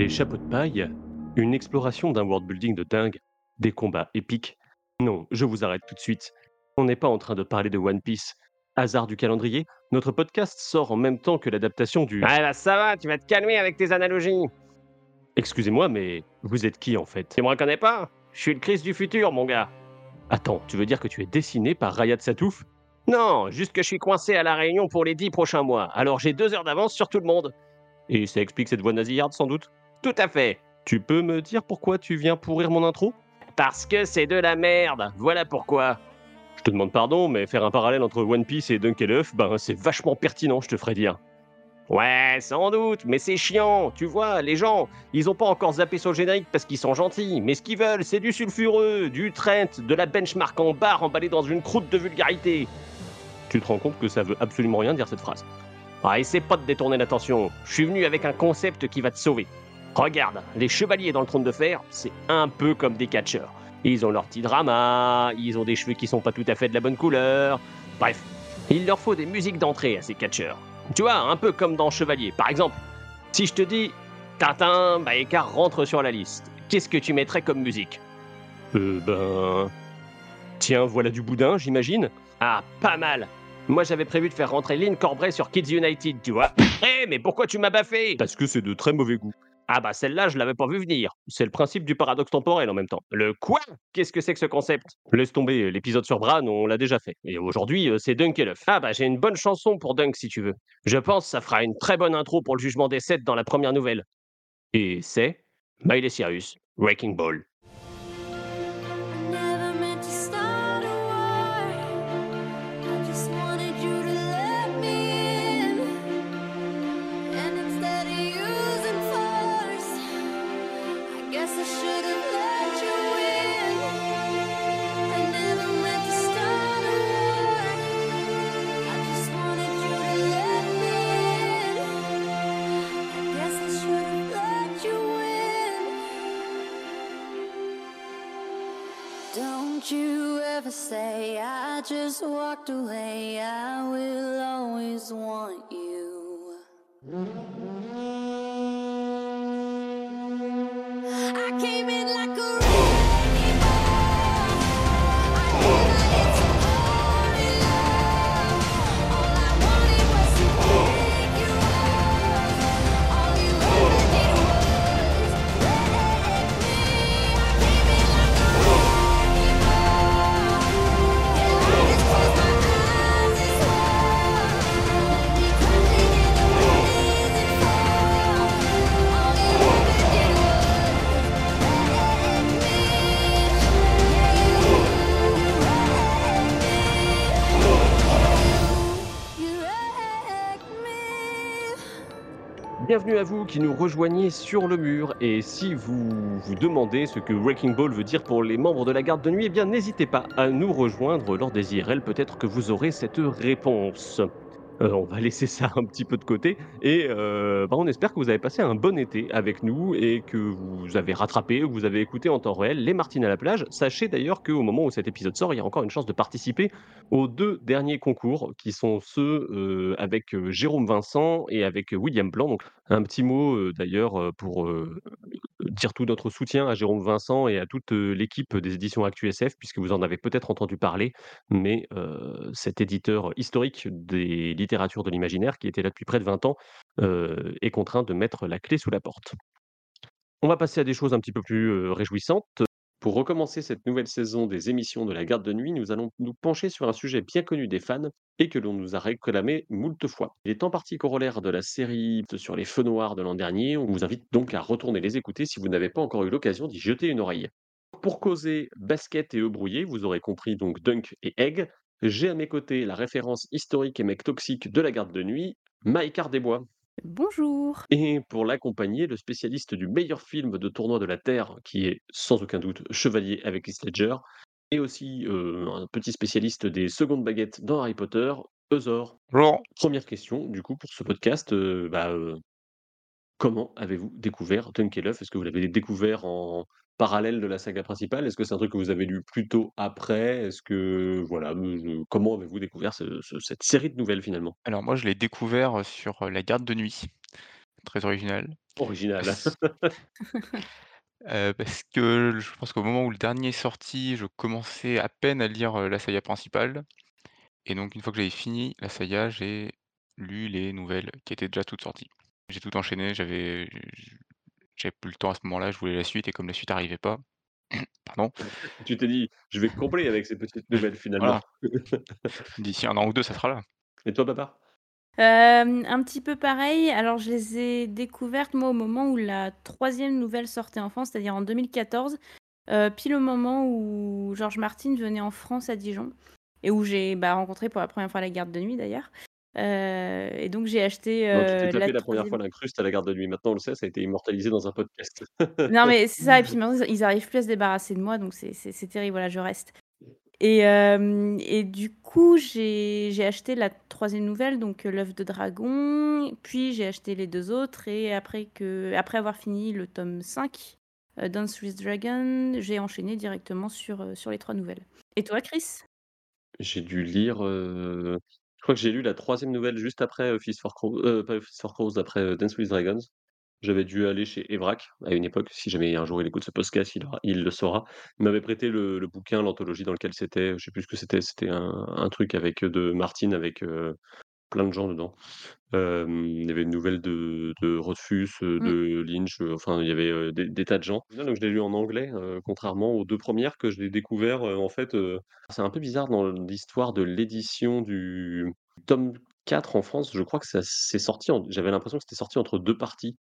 Les chapeaux de paille, une exploration d'un world building de dingue, des combats épiques. Non, je vous arrête tout de suite. On n'est pas en train de parler de One Piece. Hasard du calendrier, notre podcast sort en même temps que l'adaptation du... Ouais, bah ça va, tu vas te calmer avec tes analogies. Excusez-moi, mais vous êtes qui en fait? Tu me reconnais pas? Je suis le Chris du futur, mon gars. Attends, tu veux dire que tu es dessiné par Rayat Satouf? Non, juste que je suis coincé à la Réunion pour les dix prochains mois, alors j'ai deux heures d'avance sur tout le monde. Et ça explique cette voix nasillarde sans doute? Tout à fait. Tu peux me dire pourquoi tu viens pourrir mon intro? Parce que c'est de la merde, voilà pourquoi. Je te demande pardon, mais faire un parallèle entre One Piece et Dunkelhoff, ben c'est vachement pertinent, je te ferais dire. Ouais, sans doute, mais c'est chiant, tu vois, les gens, ils ont pas encore zappé sur le générique parce qu'ils sont gentils, mais ce qu'ils veulent, c'est du sulfureux, du Trent, de la benchmark en barre emballée dans une croûte de vulgarité. Tu te rends compte que ça veut absolument rien dire cette phrase Ah, essaie pas de détourner l'attention, je suis venu avec un concept qui va te sauver. Regarde, les chevaliers dans le trône de fer, c'est un peu comme des catcheurs. Ils ont leur petit drama, ils ont des cheveux qui sont pas tout à fait de la bonne couleur. Bref, il leur faut des musiques d'entrée à ces catcheurs. Tu vois, un peu comme dans Chevalier. Par exemple, si je te dis Tintin, bah écart rentre sur la liste, qu'est-ce que tu mettrais comme musique? Euh, ben. Tiens, voilà du boudin, j'imagine. Ah, pas mal. Moi, j'avais prévu de faire rentrer Lynn Corbray sur Kids United, tu vois. Eh, mais pourquoi tu m'as baffé? Parce que c'est de très mauvais goût. Ah bah celle-là, je l'avais pas vu venir. C'est le principe du paradoxe temporel en même temps. Le quoi? Qu'est-ce que c'est que ce concept? Laisse tomber, l'épisode sur Bran, on l'a déjà fait. Et aujourd'hui, euh, c'est Dunk et l'œuf. Ah bah j'ai une bonne chanson pour Dunk si tu veux. Je pense que ça fera une très bonne intro pour le jugement des sept dans la première nouvelle. Et c'est Miley Cyrus, Wrecking Ball. Qui nous rejoignez sur le mur. Et si vous vous demandez ce que Wrecking Ball veut dire pour les membres de la garde de nuit, eh bien n'hésitez pas à nous rejoindre lors des IRL. Peut-être que vous aurez cette réponse. Euh, on va laisser ça un petit peu de côté et euh, bah, on espère que vous avez passé un bon été avec nous et que vous avez rattrapé, vous avez écouté en temps réel les Martines à la plage. Sachez d'ailleurs qu'au moment où cet épisode sort, il y a encore une chance de participer aux deux derniers concours qui sont ceux euh, avec Jérôme Vincent et avec William Blanc. Donc un petit mot d'ailleurs pour dire tout notre soutien à Jérôme Vincent et à toute l'équipe des éditions ActuSF puisque vous en avez peut-être entendu parler, mais cet éditeur historique des de l'imaginaire qui était là depuis près de 20 ans est contraint de mettre la clé sous la porte. On va passer à des choses un petit peu plus réjouissantes. Pour recommencer cette nouvelle saison des émissions de la garde de nuit, nous allons nous pencher sur un sujet bien connu des fans et que l'on nous a réclamé moult fois. Il est en partie corollaire de la série sur les feux noirs de l'an dernier. On vous invite donc à retourner les écouter si vous n'avez pas encore eu l'occasion d'y jeter une oreille. Pour causer basket et œufs brouillés, vous aurez compris donc Dunk et Egg. J'ai à mes côtés la référence historique et mec toxique de la garde de nuit, Mike Ardesbois. Bonjour. Et pour l'accompagner, le spécialiste du meilleur film de tournoi de la Terre, qui est sans aucun doute Chevalier avec Heath Ledger, et aussi euh, un petit spécialiste des secondes baguettes dans Harry Potter, Eusor. Bonjour. Première question, du coup, pour ce podcast, euh, bah, euh, comment avez-vous découvert Dunkelhoff Est-ce que vous l'avez découvert en parallèle de la saga principale? Est-ce que c'est un truc que vous avez lu plutôt après? Est-ce que, voilà, euh, comment avez-vous découvert ce- ce- cette série de nouvelles finalement? Alors moi, je l'ai découvert sur euh, La Garde de Nuit. Très original. Original. Heu, parce que je pense qu'au moment où le dernier est sorti, je commençais à peine à lire, heu, la saga principale et donc une fois que j'avais fini la saga, j'ai lu les nouvelles qui étaient déjà toutes sorties. J'ai tout enchaîné, j'avais j'avais plus le temps à ce moment-là, je voulais la suite et comme la suite arrivait pas pardon, Tu t'es dit: «Je vais combler avec ces petites nouvelles finalement». voilà, d'ici 1 an ou 2 ça sera là. Et toi papa? Hem, un petit peu pareil. Alors je les ai découvertes, moi, au moment où la 3e nouvelle sortait en France, c'est-à-dire en 2014, heu, pile au moment où George Martin venait en France à Dijon et où j'ai, bah, rencontré pour la 1re fois la garde de nuit d'ailleurs. Heu et donc j'ai acheté, tu t'es heu, la tapé la première fois 3e l'incruste à la garde de nuit. Maintenant on le sait, ça a été immortalisé dans un podcast. Non mais c'est ça et puis maintenant ils ils arrivent plus à se débarrasser de moi donc c'est c'est c'est terrible, voilà, je reste. Et hem et du coup, j'ai j'ai acheté la 3e nouvelle, donc heu, L'œuf de dragon, puis j'ai acheté les 2 autres et après que après avoir fini le tome 5, heu, Dance with Dragon, j'ai enchaîné directement sur, heu, sur les 3 nouvelles. Et toi, Chris? J'ai dû lire, heu, je crois que j'ai lu la 3e nouvelle juste après, Fist for Crow heu, pas Fist for Crows, après, Dance with Dragons. J'avais dû aller chez Evrak à une époque, si jamais un jour il écoute ce podcast, il il le saura. Il m'avait prêté le bouquin, l'anthologie dans lequel c'était, je sais plus ce que c'était, c'était un truc avec, de Martin avec, plein de gens dedans. Il y avait une nouvelle de de Rothfuss, Mmh. de Lynch, enfin il y avait, des des tas de gens. Donc je l'ai lu en anglais, contrairement aux 2 premières que je l'ai découvert, en fait, c'est un peu bizarre dans l'histoire de l'édition du tome 4 en France, je crois que ça c'est sorti en j'avais l'impression que c'était sorti entre 2 parties.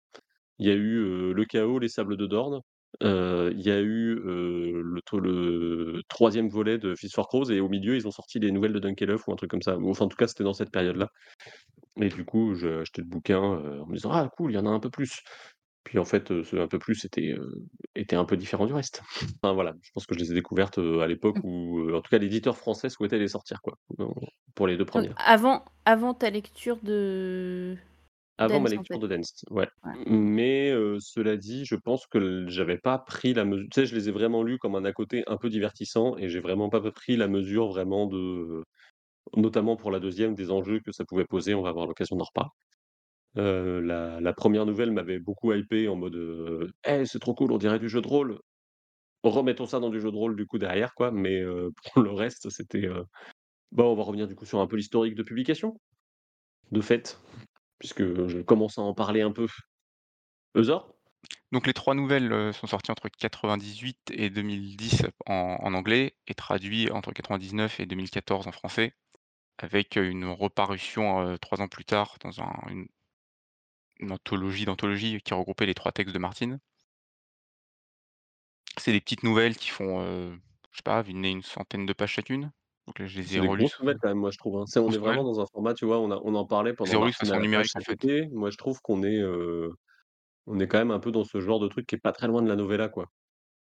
Il y a eu, Le Chaos, Les Sables de Dorn, heu, il y a eu, heu, le to le 3e volet de Fist for Crows et au milieu, ils ont sorti les nouvelles de Dunkelhoff ou un truc comme ça. Ou enfin, en tout cas, c'était dans cette période-là. Et du coup, j'ai acheté le bouquin, heu, en me disant: «Ah cool, il y en a un peu plus». Puis en fait, heu, ce un peu plus était, heu, était un peu différent du reste. Enfin voilà, je pense que je les ai découvertes, heu, à l'époque Mmh. où, heu, en tout cas l'éditeur français souhaitait les sortir quoi, dans pour les 2 Donc premières. avant avant ta lecture de Avant ma Dance, en lecture fait? de Dance, ouais. Ouais. Mais cela dit, je pense que j'avais pas pris la mesu tu sais, je les ai vraiment lus comme un à côté un peu divertissant et j'ai vraiment pas pris la mesure vraiment de notamment pour la 2e, des enjeux que ça pouvait poser, on va avoir l'occasion d'en reparler. La la 1re nouvelle m'avait beaucoup hypé en mode, heu: «Eh, c'est trop cool, on dirait du jeu de rôle. Remettons ça dans du jeu de rôle du coup derrière quoi». Mais pour le reste, c'était, bah, on va revenir du coup sur un peu l'historique de publication, de fait, puisque je commence à en parler un peu. Heuzor? Donc les 3 nouvelles, heu, sont sorties entre 98 et 2010 en anglais et traduit entre 99 et 2014 en français, avec, une reparution, heu, 3 ans plus tard dans un une anthologie d'anthologies qui regroupait les 3 textes de Martin. C'est des petites nouvelles qui font, heu, je sais pas, une centaine de pages chacune. Donc là, je les ai C'est des grosses nouvelles quand même, moi je trouve, hein. C'est on est grosses vraiment nouvelles? dans un format, tu vois, on a on en parlait Je les ai pendant de façon la page numérique en fait. Moi je trouve qu'on est, on est quand même un peu dans ce genre de truc qui est pas très loin de la novella, quoi.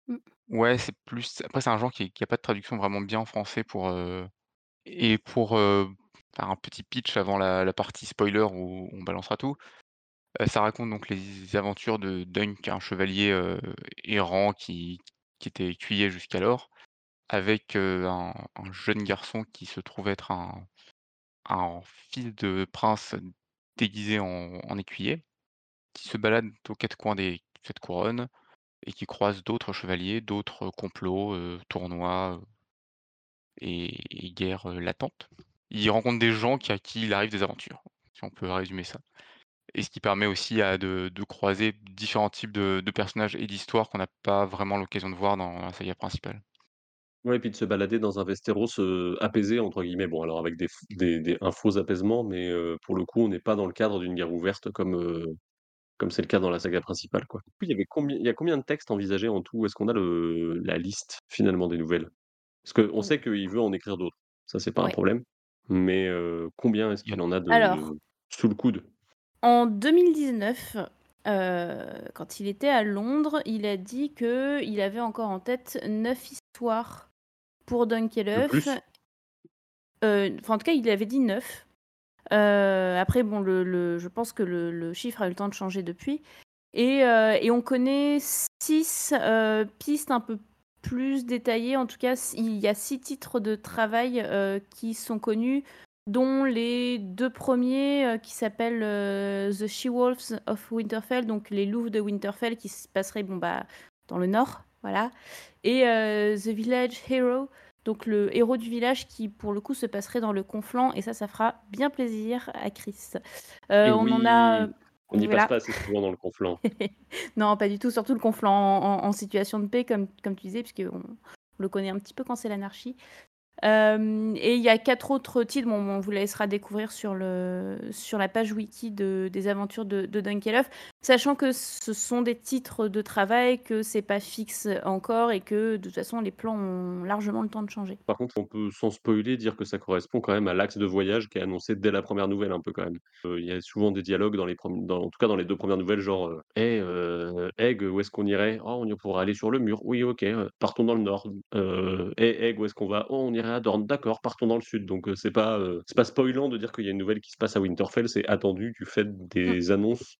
Mmh. Ouais, c'est plus après c'est un genre qui qui a pas de traduction vraiment bien en français pour, heu et pour, heu, faire un petit pitch avant la la partie spoiler où on balancera tout. Ça raconte donc les aventures de Dunk, un chevalier, errant qui qui était écuyer jusqu'alors, avec, un un jeune garçon qui se trouve être un un fils de prince déguisé en écuyer, qui se balade aux 4 coins des 7 couronnes et qui croise d'autres chevaliers, d'autres complots, tournois, et guerres, latentes. Il rencontre des gens qui à qui il arrive des aventures, si on peut résumer ça et ce qui permet aussi de de croiser différents types de de personnages et d'histoires qu'on n'a pas vraiment l'occasion de voir dans la saga principale. Ouais et puis de se balader dans un Westeros, heu, «apaisé» entre guillemets. Bon alors avec des f des des un faux apaisement, mais heu, pour le coup, on n'est pas dans le cadre d'une guerre ouverte comme, heu, comme c'est le cas dans la saga principale, quoi. Puis il y avait combien il y a combien de textes envisagés en tout? Est-ce qu'on a le la liste finalement des nouvelles? Parce qu'on Ou sait qu'il veut en écrire d'autres, ça c'est pas un Ouais. problème, mais heu, combien est-ce Il y en qu'il en a de sous le coude? en 2019, heu, quand il était à Londres, il a dit qu'il avait encore en tête 9 histoires pour? Heu, enfin en tout cas, il avait dit 9. Heu, après bon le le je pense que le le chiffre a eu le temps de changer depuis et et on connaît 6, heu, pistes un peu plus détaillées. En tout cas, il y a 6 titres de travail, qui sont connus, dont les deux premiers euh, qui s'appellent euh, The She-Wolves of Winterfell, donc les loups de Winterfell qui se passeraient bon, bah, dans le nord, voilà, et euh, The Village Hero, donc le héros du village qui pour le coup se passerait dans le Conflant, et ça, ça fera bien plaisir à Chris. Euh, on oui, en a. on n'y voilà. passe pas assez souvent dans le conflant. non, pas du tout, surtout le conflit en, en- en situation de paix, comme, comme tu disais, puisqu'on on le connaît un petit peu quand c'est l'anarchie. Euh, et il y a quatre autres titres, bon, on vous laissera découvrir sur, le, sur la page wiki de, des aventures de, de Dunkelhoff, sachant que ce sont des titres de travail, que c'est pas fixe encore et que de toute façon les plans ont largement le temps de changer. Par contre, on peut, sans spoiler, dire que ça correspond quand même à l'axe de voyage qui est annoncé dès la première nouvelle, un peu quand même. Euh, Il y a souvent des dialogues dans les dans, en tout cas dans les deux premières nouvelles, genre euh, Hey, Egg, où est-ce qu'on irait? Oh, on y pourra aller sur le mur. Oui, ok, partons dans le nord. Hey, Egg, où est-ce qu'on va? Oh, on irait à Dorne. D'accord, partons dans le sud. Donc euh, c'est pas euh, c'est pas spoilant de dire qu'il y a une nouvelle qui se passe à Winterfell, c'est attendu du fait des annonces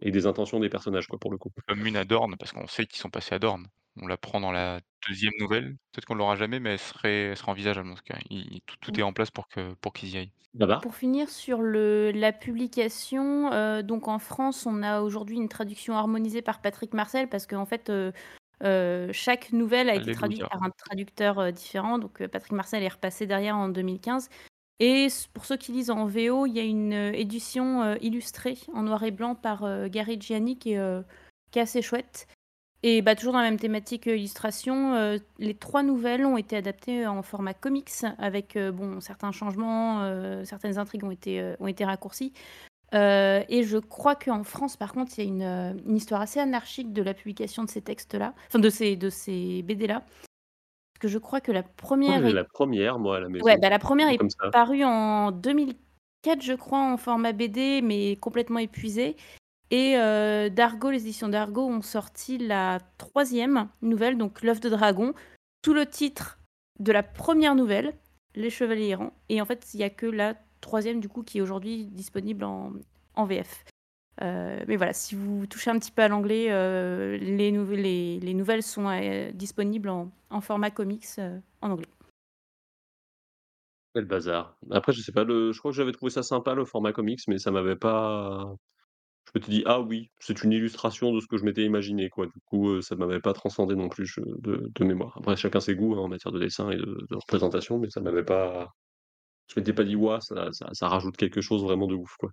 et des intentions des personnages, quoi, pour le coup. Comme une à Dorne, parce qu'on sait qu'ils sont passés à Dorne. On l'apprend dans la deuxième nouvelle. Peut-être qu'on l'aura jamais, mais elle serait elle serait envisageable en tout cas. Il tout tout est en place pour que pour qu'ils y aillent. Pour finir sur le, la publication, euh, donc en France, on a aujourd'hui une traduction harmonisée par Patrick Marcel parce qu'en fait, euh, euh, chaque nouvelle a été traduite par un traducteur euh, différent. Donc euh, Patrick Marcel est repassé derrière en 2015. Et pour ceux qui lisent en VO, il y a une édition illustrée en noir et blanc par Gary Gianni qui est, qui est assez chouette. Et bah, toujours dans la même thématique illustration, les trois nouvelles ont été adaptées en format comics avec bon, certains changements, certaines intrigues ont été, ont été raccourcies. Euh, et je crois qu'en France, par contre, il y a une, euh, une histoire assez anarchique de la publication de ces textes-là, enfin de ces, de ces BD-là. Parce que je crois que la Oh, première j'ai est la première, moi, à la maison. Ouais, bah, la première est ça. parue en 2004, je crois, en format BD, mais complètement épuisée. Et euh, Dargo, les éditions Dargo ont sorti la troisième nouvelle, donc L'œuf de dragon, sous le titre de la première nouvelle, Les Chevaliers errants. Et en fait, il n'y a que la troisième, du coup, qui est aujourd'hui disponible en, VF. Euh, mais voilà, si vous touchez un petit peu à l'anglais, euh, les, nou- les, les nouvelles sont euh, disponibles en, format comics en anglais. Quel bazar. Après, je sais pas, je crois que j'avais trouvé ça sympa, le format comics, mais ça m'avait pas. Je m'étais dit, ah oui, c'est une illustration de ce que je m'étais imaginé, quoi. Du coup, ça m'avait pas transcendé non plus de mémoire. Après, chacun ses goûts hein, en matière de dessin et de, de représentation, mais ça m'avait pas. Je m'étais pas dit, ouah, ça, ça, ça rajoute quelque chose vraiment de ouf, quoi.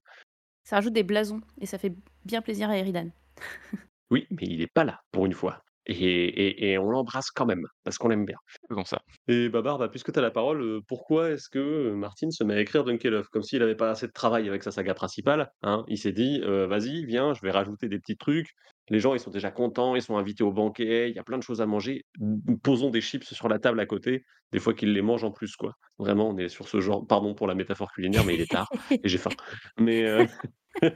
Ça rajoute des blasons et ça fait bien plaisir à Eridan. Oui, mais il est pas là, pour une fois. Et, et, et on l'embrasse quand même, parce qu'on l'aime bien. Faisons ça. Et Babar, bah, puisque tu as la parole, euh, pourquoi est-ce que euh, Martin se met à écrire Dunkelhoff? Comme s'il n'avait pas assez de travail avec sa saga principale. Hein il s'est dit, euh, vas-y, viens, je vais rajouter des petits trucs. Les gens, ils sont déjà contents, ils sont invités au banquet, il y a plein de choses à manger. Posons des chips sur la table à côté, des fois qu'ils les mangent en plus, quoi. Vraiment, on est sur ce genre. Pardon pour la métaphore culinaire, mais il est tard et j'ai faim. Mais euh,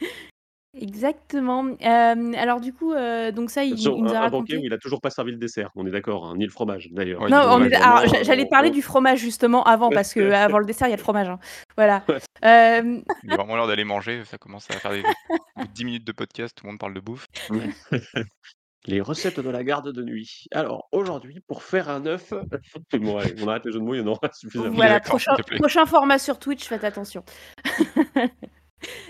Exactement. Euh, alors du coup, euh, donc ça, il, sur il nous a un, raconté. il a toujours pas servi le dessert, on est d'accord, hein, ni le fromage d'ailleurs. Ouais, Non, du on fromage. est- alors, Vraiment, j'a- j'allais parler on- du fromage justement avant parce que avant le dessert, il y a le fromage. hein. Voilà. Ouais. Euh, Il est vraiment l'heure d'aller manger, ça commence à faire des au bout de 10 minutes de podcast, tout le monde parle de bouffe. Les recettes de la garde de nuit. Alors, aujourd'hui, pour faire un œuf, bon, allez, on arrête les jeux de mots, il y en aura suffisamment. voilà, d'accord, prochain, s'il te plaît. prochain format sur Twitch, faites attention.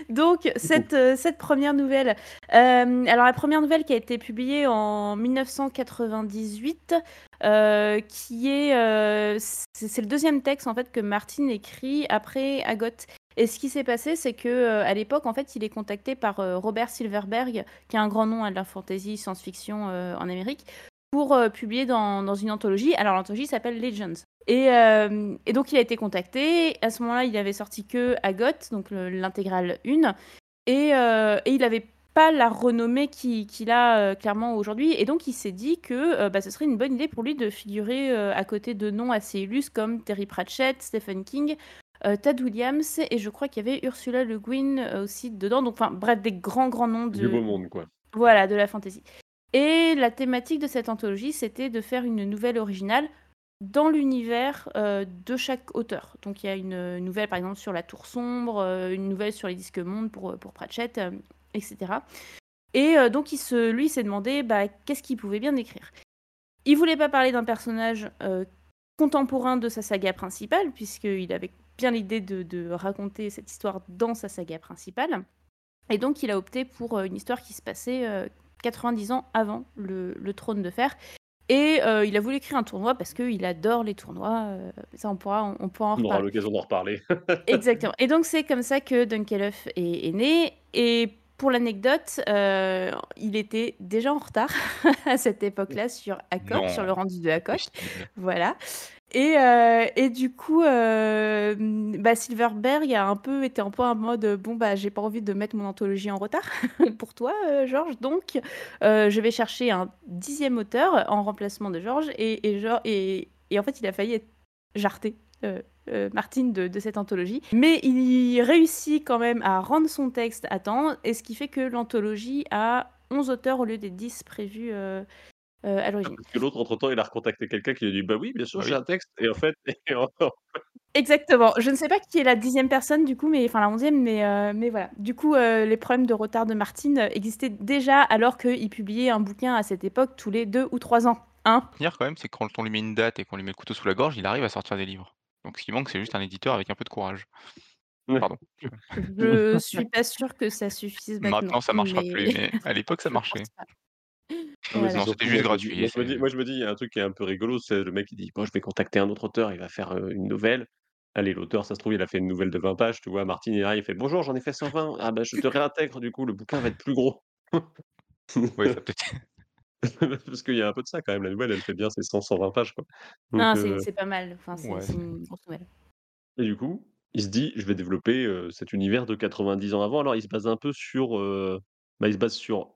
Donc, cette, euh, cette première nouvelle. euh, alors, la première nouvelle qui a été publiée en 1998, euh, qui est. c'est le deuxième texte, en fait, que Martin écrit après Agot. Et ce qui s'est passé, c'est que à l'époque, en fait, il est contacté par Robert Silverberg, qui est un grand nom à de la fantasy science-fiction en Amérique, pour euh, publier dans, dans une anthologie. Alors, l'anthologie s'appelle Legends. Et, euh, et donc, il a été contacté. À ce moment-là, il avait sorti que Agot, donc le- l'intégrale 1. Et, euh, et il n'avait pas la renommée qui- qu'il a clairement aujourd'hui. Et donc, il s'est dit que bah, ce serait une bonne idée pour lui de figurer à côté de noms assez illustres comme Terry Pratchett, Stephen King, Tad Williams, et je crois qu'il y avait Ursula Le Guin aussi dedans. Donc, enfin, bref, des grands, grands noms de, Du beau monde, quoi. voilà, de la fantasy. Et la thématique de cette anthologie, c'était de faire une nouvelle originale dans l'univers euh, de chaque auteur. Donc il y a une nouvelle par exemple sur la Tour Sombre, euh, une nouvelle sur les disques mondes pour, pour Pratchett, euh, etc. Et euh, donc se, lui s'est demandé bah, qu'est-ce qu'il pouvait bien écrire? Il voulait pas parler d'un personnage euh, contemporain de sa saga principale, puisqu'il avait bien l'idée de, raconter cette histoire dans sa saga principale. Et donc, il a opté pour euh, une histoire qui se passait euh, 90 ans avant le, le Trône de Fer. Et euh, il a voulu écrire un tournoi parce qu'il adore les tournois. euh, ça, on pourra, on, on pourra en On aura l'occasion d'en reparler. Exactement. Et donc, c'est comme ça que Dunkelhoff est, est né. Et pour l'anecdote, euh, il était déjà en retard à cette époque-là sur sur le rendu de. Possible. Voilà. Et, euh, et du coup, euh, bah, Silverberg a un peu été un peu en mode bon bah j'ai pas envie de mettre mon anthologie en retard pour toi, euh, Georges. Donc euh, je vais chercher un dixième auteur en remplacement de Georges et, et, en fait il a failli être jarté. euh, euh, Martine de, de cette anthologie. Mais il réussit quand même à rendre son texte à temps, et ce qui fait que l'anthologie a 11 auteurs au lieu des 10 prévus euh, à l'origine. Parce que l'autre, entre-temps, il a recontacté quelqu'un qui lui a dit Bah oui, bien sûr, Bah j'ai oui. un texte. Et en fait, et en- Exactement. Je ne sais pas qui est la dixième personne du coup, mais enfin la onzième, mais euh, mais voilà. Du coup, euh, les problèmes de retard de Martine existaient déjà alors qu'il publiait un bouquin à cette époque tous les deux ou trois ans. Hein Tenir quand même, c'est que quand on lui met une date et qu'on lui met le couteau sous la gorge, il arrive à sortir des livres. Donc ce qui manque, c'est juste un éditeur avec un peu de courage. Pardon. Je suis pas sûre que ça suffise maintenant. Maintenant, ça marchera mais- plus, mais à l'époque, ça marchait. Pense pas. Non, mais Voilà. c'est Non, surtout, c'était juste moi, je me dis- gratuit, Moi je, me c'est- dis, moi, je me dis, il y a un truc qui est un peu rigolo, c'est le mec qui dit Bon, je vais contacter un autre auteur, il va faire euh, une nouvelle. Allez, l'auteur, ça se trouve, il a fait une nouvelle de 20 pages, tu vois. Martine, il arrive, il fait Bonjour, j'en ai fait 120. Ah, bah, je te réintègre, du coup, le bouquin va être plus gros. Ouais, ça peut-être. Parce qu'il y a un peu de ça quand même. La nouvelle, elle fait bien ses 100, 120 pages, quoi. Donc, Non, euh, c'est c'est pas mal. Enfin, c'est Ouais, c'est c'est- une grosse nouvelle. Et du coup, il se dit: «Je vais développer, cet univers de 90 ans avant». Alors il se base un peu sur, bah, il se base sur,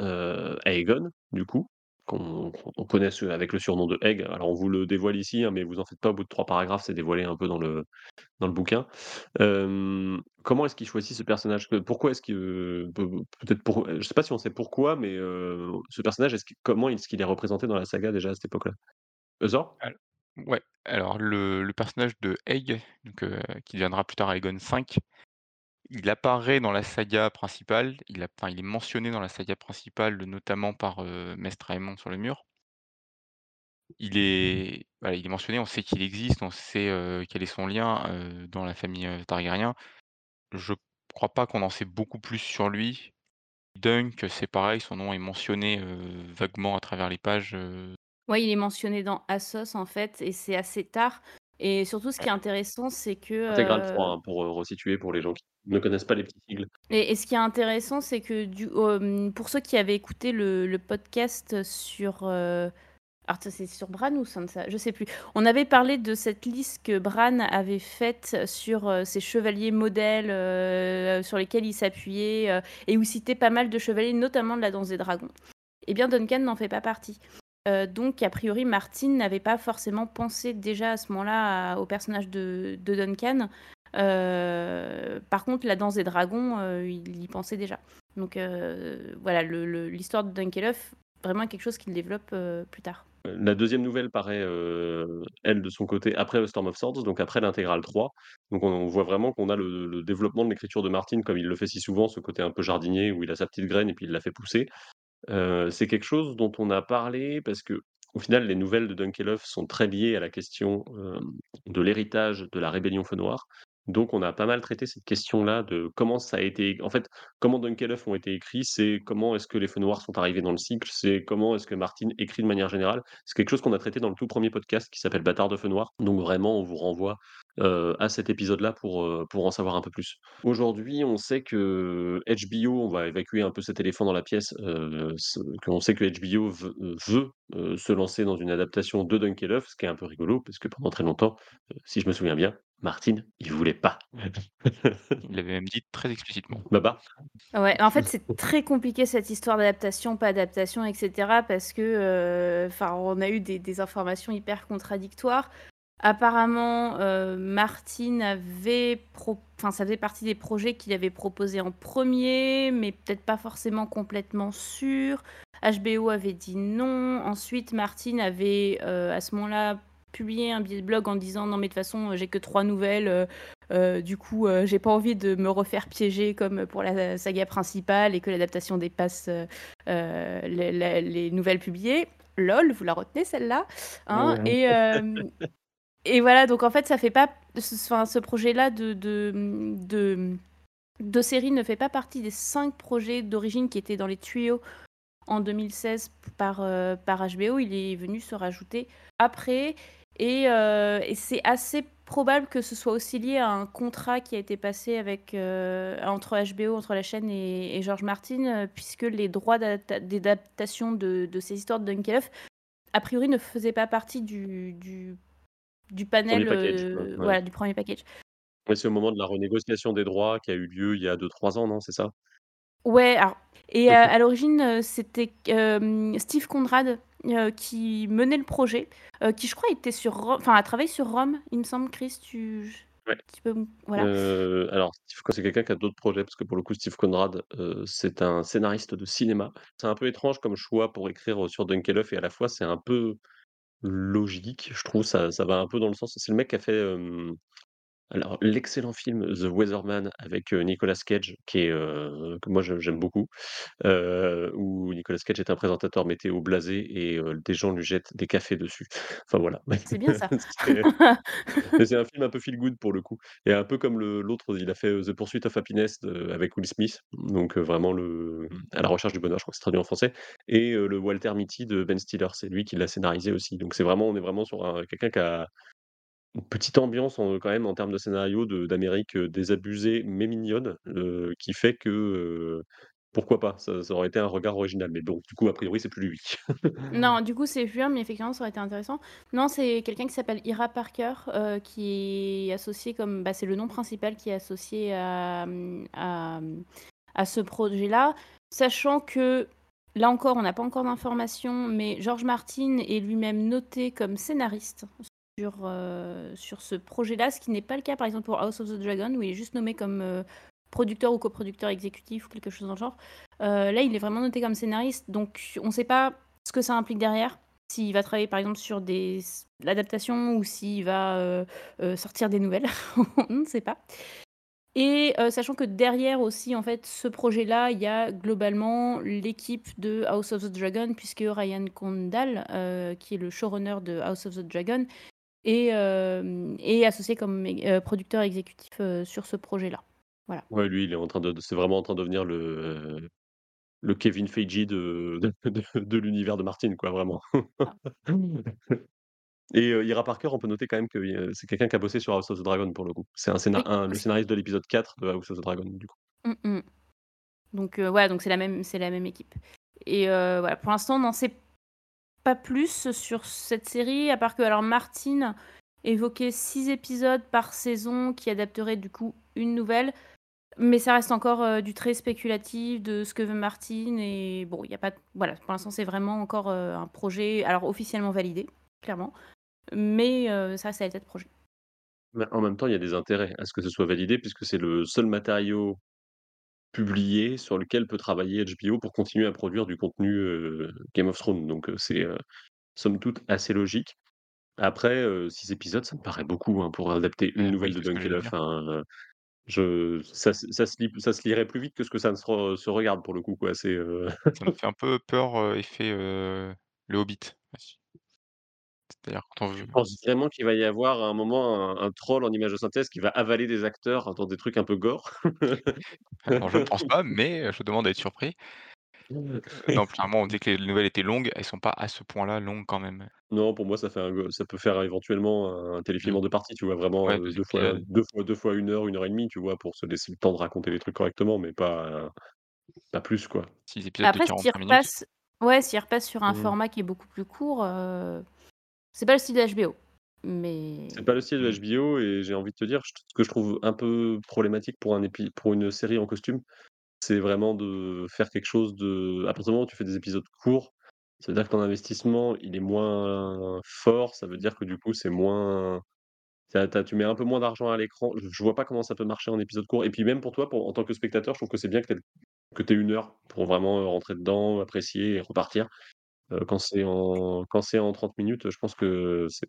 Aegon, du coup, qu'on qu'on connaît avec le surnom de Egg. Alors on vous le dévoile ici, hein, mais vous en faites pas, au bout de 3 paragraphes, c'est dévoilé un peu dans le dans le bouquin. Comment est-ce qu'il choisit ce personnage? Que pourquoi est-ce que peut peut-être je sais pas si on sait pourquoi, mais, ce personnage, qu'il comment est-ce qu'il est représenté dans la saga déjà à cette époque-là? Azor? Ouais, alors le, personnage de Egg, donc, euh, qui deviendra plus tard Aegon 5, il apparaît dans la saga principale, il, a, enfin, il est mentionné dans la saga principale, notamment par euh, Mestre Aemon sur le mur. Il est, voilà, il est mentionné, on sait qu'il existe, on sait euh, quel est son lien euh, dans la famille Targaryen. Je crois pas qu'on en sait beaucoup plus sur lui. Dunk, c'est pareil, son nom est mentionné vaguement à travers les pages. Ouais, il est mentionné dans Assos en fait, et c'est assez tard. Et surtout, ce qui est intéressant, c'est que. Intégral euh, 3, hein, pour, heu, resituer pour les gens qui ne connaissent pas les petits sigles. Et, et ce qui est intéressant, c'est que du, euh, pour ceux qui avaient écouté le, le podcast sur. euh, alors, ça, c'est sur Bran ou Sansa? Je sais plus. On avait parlé de cette liste que Bran avait faite sur euh, ses chevaliers modèles euh, sur lesquels il s'appuyait euh, et où citait pas mal de chevaliers, notamment de la danse des dragons. Eh bien, Duncan n'en fait pas partie. Euh, donc, a priori, Martin n'avait pas forcément pensé déjà à ce moment-là au personnage de, Duncan. Euh, par contre, la danse des dragons, euh, il y pensait déjà. Donc voilà, le- le- l'histoire de Dunkelhoff, vraiment quelque chose qu'il développe plus tard. La deuxième nouvelle paraît, elle, de son côté, après Storm of Swords, donc après l'intégrale 3. Donc on on voit vraiment qu'on a le le développement de l'écriture de Martin comme il le fait si souvent, ce côté un peu jardinier où il a sa petite graine et puis il la fait pousser. C'est quelque chose dont on a parlé parce qu'au final, les nouvelles de Dunkelhoff sont très liées à la question, de l'héritage de la rébellion Feu Noir. Donc on a pas mal traité cette question-là de comment ça a été en fait, comment Dunkelhoff ont été écrits, c'est comment est-ce que les Feux Noirs sont arrivés dans le cycle, c'est comment est-ce que Martin écrit de manière générale. C'est quelque chose qu'on a traité dans le tout premier podcast qui s'appelle Bâtard de Feu Noir. Donc vraiment, on vous renvoie, à cet épisode-là pour, en savoir un peu plus. Aujourd'hui, on sait que HBO, on va évacuer un peu cet éléphant dans la pièce, qu'on sait que HBO veut veut, se lancer dans une adaptation de Dunkelhoff, ce qui est un peu rigolo parce que pendant très longtemps, heu, si je me souviens bien, Martin, il voulait pas. il l'avait même dit très explicitement. Baba? Ouais, en fait, c'est très compliqué cette histoire d'adaptation, pas adaptation, etc. Parce que, euh, enfin, on a eu des, des informations hyper contradictoires. Apparemment, euh, Martin avait, enfin, ça faisait partie des projets qu'il avait proposés en premier, mais peut-être pas forcément complètement sûr. HBO avait dit non. Ensuite, Martin avait, euh, à ce moment-là, publié un billet de blog en disant non mais de toute façon j'ai que trois nouvelles, euh, euh, du coup euh, j'ai pas envie de me refaire piéger comme pour la saga principale et que l'adaptation dépasse euh, euh, les, la- les nouvelles publiées. Lol, vous la retenez celle-là. hein, Ouais. et, euh, et voilà, donc en fait ça fait pas, ce, enfin, ce projet-là de, de, de, de série ne fait pas partie des cinq projets d'origine qui étaient dans les tuyaux en 2016 par, euh, par HBO. Il est venu se rajouter après. Et, euh, et c'est assez probable que ce soit aussi lié à un contrat qui a été passé avec, euh, entre HBO, entre la chaîne et, et George Martin, euh, puisque les droits d'adapta- d'adaptation de, de ces histoires de Dunkelhoff, a priori, ne faisaient pas partie du, du, du panel, Premier package, euh, ouais, ouais. voilà, du premier package. Ouais, c'est au moment de la renégociation des droits qui a eu lieu il y a 2-3 ans, non, c'est ça? Ouais, alors, et euh, à l'origine, euh, c'était euh, Steve Conrad euh, qui menait le projet, euh, qui je crois était sur Rome, enfin a travaillé sur Rome, il me semble. Chris, tu, Ouais. me- voilà. Heu, alors Steve c'est quelqu'un qui a d'autres projets parce que pour le coup Steve Conrad, c'est un scénariste de cinéma. C'est un peu étrange comme choix pour écrire, sur Dunkelhoff et à la fois c'est un peu logique, je trouve ça ça va un peu dans le sens c'est le mec qui a fait, alors l'excellent film The Weatherman avec, heu, Nicolas Cage qui est, heu, que moi je j'aime beaucoup, heu, où Nicolas Cage est un présentateur météo blasé et heu, des gens lui jettent des cafés dessus. Enfin voilà. C'est bien ça. C'est mais c'est un film un peu feel good pour le coup et un peu comme le l'autre, il a fait, heu, The Pursuit of Happiness de avec Will Smith, donc heu, vraiment le à la recherche du bonheur, je crois que c'est traduit en français et heu, le Walter Mitty de Ben Stiller, c'est lui qui l'a scénarisé aussi. Donc c'est vraiment on est vraiment sur un quelqu'un qui a petite ambiance en quand même en termes de scénario de d'Amérique, heu, désabusée mais mignonne, heu, qui fait que, heu, pourquoi pas? Ça ça aurait été un regard original mais bon, du coup a priori c'est plus lui. Non, du coup, c'est Fuhr, mais effectivement, ça aurait été intéressant. Non, c'est quelqu'un qui s'appelle Ira Parker, qui est associé comme. Bah, c'est le nom principal qui est associé à, à, à ce projet-là. Sachant que, là encore, on n'a pas encore d'informations, mais George Martin est lui-même noté comme scénariste sur, euh, sur ce projet-là, ce qui n'est pas le cas, par exemple, pour House of the Dragon, où il est juste nommé comme euh, producteur ou coproducteur exécutif ou quelque chose dans le genre. Euh, là, il est vraiment noté comme scénariste, donc on ne sait pas ce que ça implique derrière. S'il va travailler par exemple sur des l'adaptation ou s'il va sortir des nouvelles, on ne sait pas. Et sachant que derrière aussi, en fait, ce projet-là, il y a globalement l'équipe de House of the Dragon, puisque Ryan Condal, qui est le showrunner de House of the Dragon, euh, est associé comme euh, producteur exécutif euh, sur ce projet-là. Ouais, lui, il est en train de de c'est vraiment en train de devenir le, heu, le Kevin Feige de de de de l'univers de Martin, quoi, vraiment. Ah. Et heu, Ira Parker, on peut noter quand même que, heu, c'est quelqu'un qui a bossé sur House of the Dragon, pour le coup. C'est un scéna Oui, un le aussi. scénariste de l'épisode 4 de House of the Dragon, du coup. Mm, mm. Donc ouais, donc c'est la même, c'est la même équipe. Et euh, voilà, pour l'instant, on n'en sait pas plus sur cette série, à part que alors Martine évoquait six épisodes par saison qui adapteraient du coup une nouvelle, mais ça reste encore euh, du très spéculatif de ce que veut Martine et bon, il y a pas, voilà, pour l'instant c'est vraiment encore euh, un projet, alors officiellement validé, clairement, mais euh, ça reste à l'état de projet. En même temps, il y a des intérêts à ce que ce soit validé puisque c'est le seul matériau publié sur lequel peut travailler HBO pour continuer à produire du contenu, Game of Thrones. Donc c'est, somme toute assez logique. Après, 6 épisodes, ça me paraît beaucoup, hein, pour adapter une oui, nouvelle de Dunkelhoff, hein, je ça se ça se lit ça se lirait plus vite que ce que ça ne se re se regarde pour le coup, quoi. C'est, heu Ça me fait un peu peur, effet, Le Hobbit. C'est-à-dire quand on Je veut pense vraiment qu'il va y avoir à un moment un un troll en image de synthèse qui va avaler des acteurs dans des trucs un peu gore? alors je ne pense pas, mais je demande à être surpris. Non, clairement, on dit que les nouvelles étaient longues, elles sont pas à ce point-là longues quand même. Non, pour moi, ça fait un go ça peut faire éventuellement un téléfilm Deux en 2 parties, tu vois? Vraiment, ouais, 2 2 fois épisodes. 2 fois 2 fois 1 heure, 1 heure et demie, tu vois? Pour se laisser le temps de raconter les trucs correctement, mais pas pas plus, quoi. 6 épisodes de Après, s'il 45 minutes. repasse, ouais, s'il repasse sur un Mmh. format qui est beaucoup plus court, euh, c'est pas le style de HBO, mais C'est pas le style de. HBO et j'ai envie de te dire, ce que je trouve un peu problématique pour un épi pour une série en costume, c'est vraiment de faire quelque chose de à partir du moment où tu fais des épisodes courts, ça veut dire que ton investissement, il est moins fort, ça veut dire que du coup, c'est moins tu as tu mets un peu moins d'argent à l'écran. Je je vois pas comment ça peut marcher en épisode court et puis même pour toi, pour en tant que spectateur, je trouve que c'est bien que tu aies 1 heure pour vraiment, rentrer dedans, apprécier et repartir. Heu, quand c'est en quand c'est en 30 minutes, je pense que c'est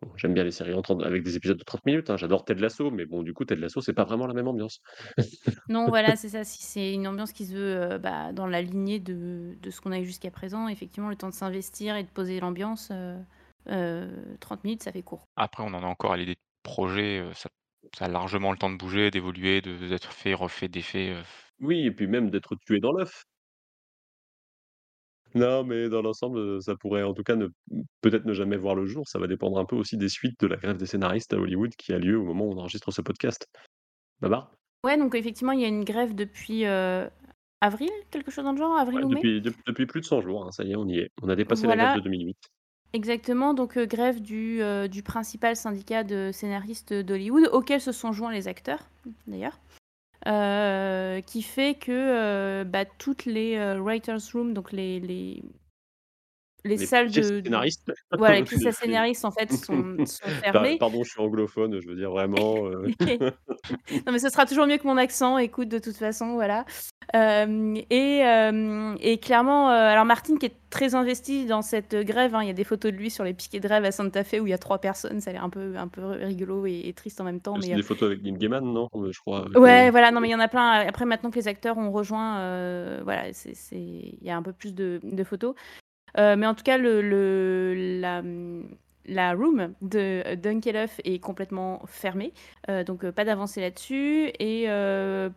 Bon, j'aime bien les séries en 30 avec des épisodes de 30 minutes, hein, j'adore Ted Lasso, mais bon, du coup, Ted Lasso, c'est pas vraiment la même ambiance. Non, voilà, c'est ça. Si c'est une ambiance qui se veut, heu, bah, dans la lignée de de ce qu'on a eu jusqu'à présent, effectivement, le temps de s'investir et de poser l'ambiance, heu, 30 minutes, ça fait court. Après, on en a encore à l'idée de projet, ça ça a largement le temps de bouger, d'évoluer, de d'être fait, refait, défait, heu. Oui et puis même d'être tué dans l'œuf. Non, mais dans l'ensemble, heu, ça pourrait en tout cas ne peut-être ne jamais voir le jour. Ça va dépendre un peu aussi des suites de la grève des scénaristes à Hollywood qui a lieu au moment où on enregistre ce podcast. Babar? Ouais, donc effectivement, il y a une grève depuis, heu, avril? Quelque chose dans le genre? Avril Ouais, ou mai? depuis dep depuis plus de 100 jours, hein, ça y est, on y est. On a dépassé la grève Voilà. de 2008. Exactement, donc heu, grève du, heu, du principal syndicat de scénaristes d'Hollywood, auquel se sont joints les acteurs, d'ailleurs. Heu, qui fait que, heu, bah, toutes les, heu, writers room, donc les les les Les salles de scénaristes. voilà, les pièces à scénaristes, en fait, sont sont pa fermées. pardon, je suis anglophone, je veux dire vraiment, heu Non, mais ce sera toujours mieux que mon accent, écoute, de toute façon, voilà. Et et clairement, heu, alors Martin qui est très investi dans cette grève, hein, il y a des photos de lui sur les piquets de grève à Santa Fe où il y a 3 personnes, ça a l'air un peu un peu rigolo et et triste en même temps, C'est des photos avec Neil Gaiman, non? Je crois, Ouais, voilà, non, mais il y en a plein. Après, maintenant que les acteurs ont rejoint, voilà, c'est c'est il y a un peu plus de de photos. Heu, mais en tout cas, la, room de Dunkelhoff est complètement fermée, heu, donc heu, pas d'avancée là-dessus et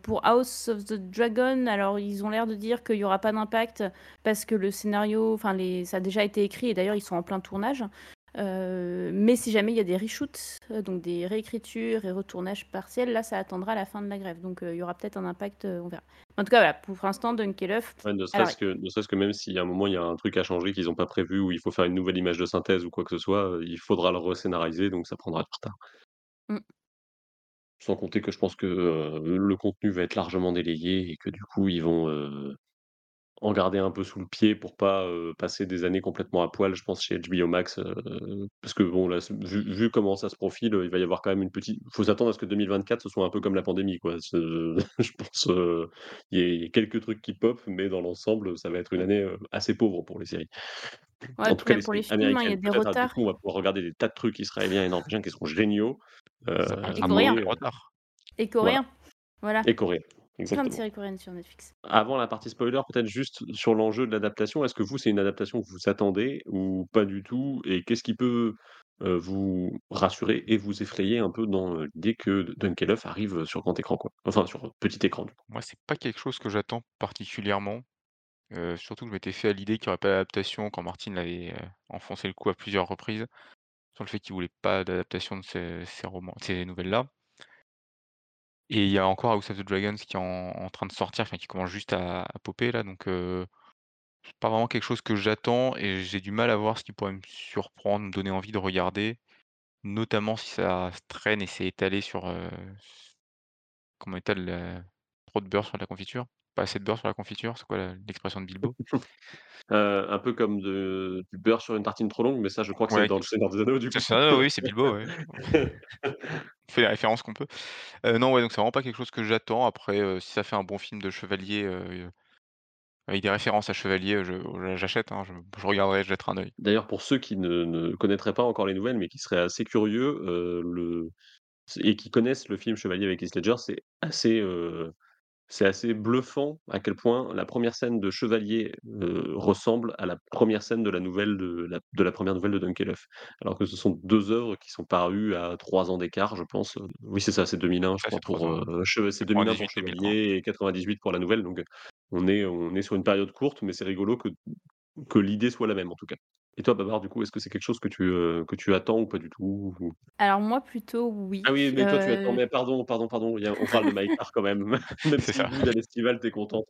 pour House of the Dragon, alors ils ont l'air de dire qu'il y aura pas d'impact parce que le scénario enfin ça a déjà été écrit et d'ailleurs ils sont en plein tournage. Heu, mais si jamais il y a des reshoots, heu, donc des réécritures et retournages partiels, là, ça attendra la fin de la grève. Donc heu, il y aura peut-être un impact, on verra. En tout cas, voilà, pour l'instant, Dunkelhoff Ouais, ne alors serait-ce que ne serait-ce que même s'il y a un moment, il y a un truc à changer qu'ils ont pas prévu ou il faut faire une nouvelle image de synthèse ou quoi que ce soit, il faudra le rescénariser donc ça prendra du retard. Mmh. Sans compter que je pense que, le contenu va être largement délayé et que du coup, ils vont, en garder un peu sous le pied pour pas, passer des années complètement à poil, je pense, chez HBO Max, parce que bon, là, vu vu comment ça se profile, il va y avoir quand même une petite faut s'attendre à ce que 2024, ce soit un peu comme la pandémie, quoi. Je pense, il y a il y a quelques trucs qui pop, mais dans l'ensemble, ça va être une année, assez pauvre pour les séries. Ouais, En tout cas, les pour les films, hein, il y a des du retards. coup, on va pouvoir regarder des tas de trucs israéliens et norvégiens qui seront géniaux, Et coréens. Et voilà. coréens. Voilà. Et coréens, Plein de exactement. séries coréennes sur Netflix. Avant la partie spoiler, peut-être juste sur l'enjeu de l'adaptation, est-ce que vous, c'est une adaptation que vous attendez ou pas du tout? Et qu'est-ce qui peut, heu, vous rassurer et vous effrayer un peu dans, heu, l'idée que Dunkelhoff arrive, sur grand écran, quoi? Enfin, sur petit écran, du coup. Moi, c'est pas quelque chose que j'attends particulièrement, heu, surtout que je m'étais fait à l'idée qu'il y aurait pas d'adaptation quand Martin avait, heu, enfoncé le coup à plusieurs reprises, sur le fait qu'il voulait pas d'adaptation de ces ces romans ces nouvelles-là. Et il y a encore House of the Dragons qui est en train de sortir, qui commence juste à popper là, donc heu, c'est pas vraiment quelque chose que j'attends et j'ai du mal à voir ce qui pourrait me surprendre, me donner envie de regarder, notamment si ça se traîne et c'est étalé sur, heu, s comment étale la trop de beurre sur la confiture? Pas assez de beurre sur la confiture, c'est quoi la l'expression de Bilbo? Heu, un peu comme de du beurre sur une tartine trop longue, mais ça, je crois que c'est Ouais, dans Le Seigneur des Anneaux, du c'est coup. ça, oui, c'est Bilbo, ouais. On fait les références qu'on peut. Heu, non, ouais, donc c'est vraiment pas quelque chose que j'attends. Après, heu, si ça fait un bon film de chevalier, avec des références à chevalier, je j'achète, hein, je je regarderai, je jetterai un œil. D'ailleurs, pour ceux qui ne ne connaîtraient pas encore les nouvelles, mais qui seraient assez curieux, le et qui connaissent le film Chevalier avec Heath Ledger, c'est assez, C'est assez bluffant à quel point la première scène de Chevalier, ressemble à la première scène de la nouvelle de la de la 1 nouvelle de Dunkelhoff. Alors que ce sont 2 œuvres qui sont parues à 3 ans d'écart, je pense. Oui, c'est ça, c'est 2001, je Ça, c'est crois, 3 pour, ans, heu, cheve c'est 2001 pour 98-2001. Chevalier et 98 pour la nouvelle, donc on est on est sur une période courte, mais c'est rigolo que que l'idée soit la même, en tout cas. Et toi, Babar, du coup, est-ce que c'est quelque chose que tu, heu, que tu attends ou pas du tout? Ou? Alors moi, plutôt oui. ah oui, mais toi, tu attends Heu, mais pardon, pardon, pardon, il y a on parle de MyCar quand même, même C'est si ça. vous, la Estivale, tu es contente.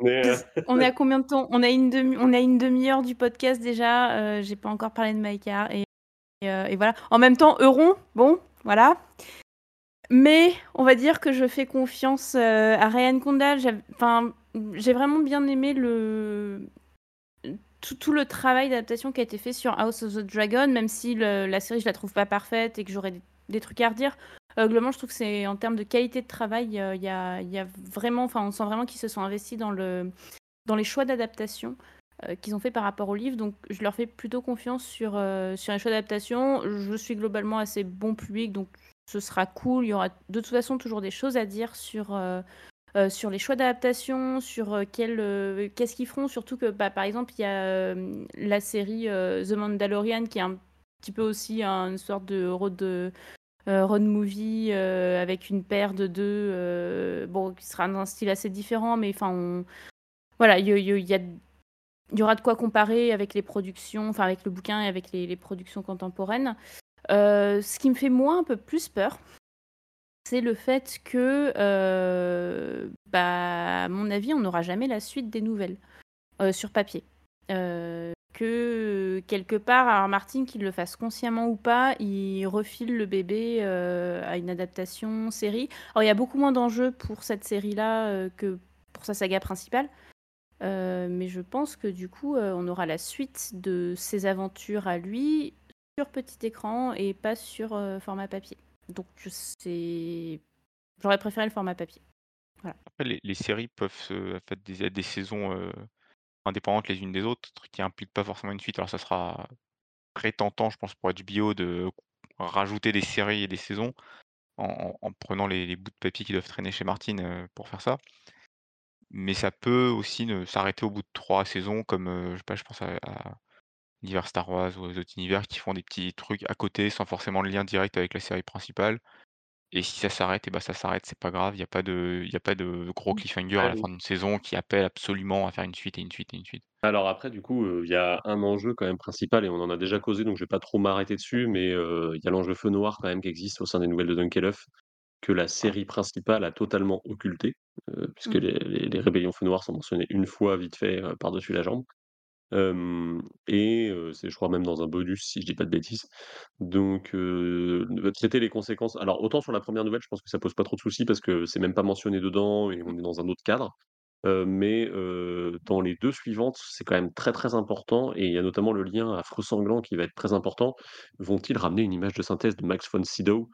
Mais heu, on est à combien de temps? On a une demi on a une demi-heure du podcast déjà, heu, j'ai pas encore parlé de Maïka et voilà. En même temps, Euron, bon, voilà. Mais on va dire que je fais confiance, à Ryan Condal. J'av enfin, j'ai vraiment bien aimé le tout le travail d'adaptation qui a été fait sur House of the Dragon, même si la série, je la trouve pas parfaite et que j'aurais des trucs à redire. Heu, globalement, je trouve que c'est en termes de qualité de travail, heu, il y a vraiment enfin, on sent vraiment qu'ils se sont investis dans le dans les choix d'adaptation. euh, qu'ils ont fait par rapport au livre. Donc, je leur fais plutôt confiance sur, euh, sur les choix d'adaptation. Je suis globalement assez bon public, donc ce sera cool. Il y aura de toute façon toujours des choses à dire sur, euh, sur les choix d'adaptation, sur euh, quel, euh, qu'est-ce qu'ils feront. Surtout que, bah, par exemple, il y a la série The Mandalorian qui est un petit peu aussi un- une sorte de road, movie avec une paire de deux, bon, qui sera dans un style assez différent, mais enfin, voilà, il y, aura de quoi comparer avec les productions, enfin avec le bouquin et avec les, les productions contemporaines. Ce qui me fait moins un peu plus peur, c'est le fait que, euh, bah, à mon avis, on n'aura jamais la suite des nouvelles euh, sur papier. Euh, que quelque part, alors Martin, qu'il le fasse consciemment ou pas, il refile le bébé à une adaptation série. Alors il y a beaucoup moins d'enjeux pour cette série-là que pour sa saga principale. Mais je pense que du coup, on aura la suite de ses aventures à lui sur petit écran et pas sur format papier. Donc sais, j'aurais préféré le format papier. Après, les, séries peuvent se, des, des saisons euh, indépendantes les unes des autres, qui impliquent pas forcément une suite. Alors ça sera très tentant, je pense, pour HBO de rajouter des séries et des saisons en, en- en prenant les, bouts de papier qui doivent traîner chez Martin euh, pour faire ça. Mais ça peut aussi s'arrêter au bout de trois saisons, comme euh, je pense à l'univers Star Wars ou aux autres univers qui font des petits trucs à côté sans forcément le lien direct avec la série principale. Et si ça s'arrête, et ben ça s'arrête, c'est pas grave. Il n'y a pas de, y a pas de gros cliffhanger à la fin d'une saison qui appelle absolument à faire une suite et une suite et une suite. Alors après, du coup, il y a un enjeu quand même principal et on en a déjà causé, donc je vais pas trop m'arrêter dessus, mais il y a l'enjeu feu noir quand même qui existe au sein des nouvelles de Dunkelhoff, que la série principale a totalement occulté, puisque Mmh. les les les rébellions feu noir sont mentionnées une fois vite fait, par-dessus la jambe. Hem et heu, c'est je crois même dans un bonus si je dis pas de bêtises. Donc heu, traiter les conséquences alors autant sur la première nouvelle, je pense que ça pose pas trop de soucis parce que c'est même pas mentionné dedans et on est dans un autre cadre. Heu, mais heu, dans les 2 suivantes, c'est quand même très, très important et il y a notamment le lien affreux sanglant qui va être très important. Vont-ils ramener une image de synthèse de Max von Sydow?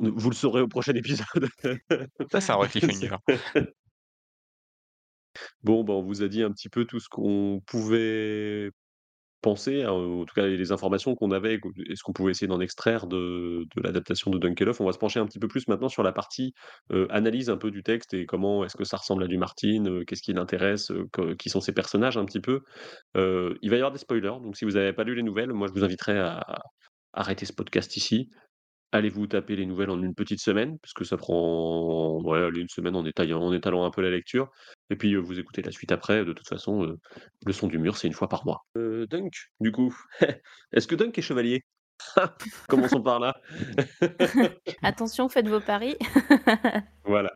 Vous le saurez au prochain épisode. Ça, c'est un vrai cliffhanger. Bon, bah, on vous a dit un petit peu tout ce qu'on pouvait penser, hein, en tout cas les informations qu'on avait et ce qu'on pouvait essayer d'en extraire de l'adaptation de Dunkelhoff. On va se pencher un petit peu plus maintenant sur la partie, analyse un peu du texte et comment est-ce que ça ressemble à du Martin, qu'est-ce qui l'intéresse, qui sont ses personnages un petit peu. Il va y avoir des spoilers, donc si vous n'avez pas lu les nouvelles, moi je vous inviterais à arrêter ce podcast ici. Allez vous taper les nouvelles en une petite semaine, parce que ça prend une semaine en en étalant un peu la lecture et puis, vous écoutez la suite après. De toute façon, le son du mur, c'est une fois par mois. Dunk, du coup, est-ce que Dunk est chevalier? Commençons par là. Attention, faites vos paris. Voilà.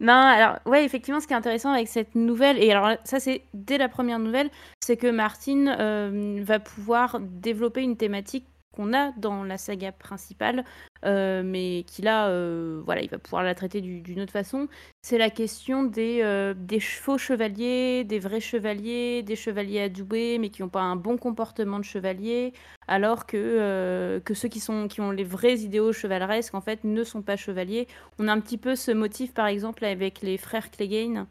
Non, alors ouais, effectivement, ce qui est intéressant avec cette nouvelle, et alors ça c'est dès la première nouvelle, c'est que Martin euh, va pouvoir développer une thématique qu'on a dans la saga principale, euh, mais qui là, euh, voilà, il va pouvoir la traiter du- d'une autre façon. C'est la question des, euh, faux chevaliers, des vrais chevaliers, des chevaliers adoubés, mais qui n'ont pas un bon comportement de chevalier, alors que, ceux qui, ont les vrais idéaux chevaleresques, en fait, ne sont pas chevaliers. On a un petit peu ce motif, par exemple, avec les frères Clegane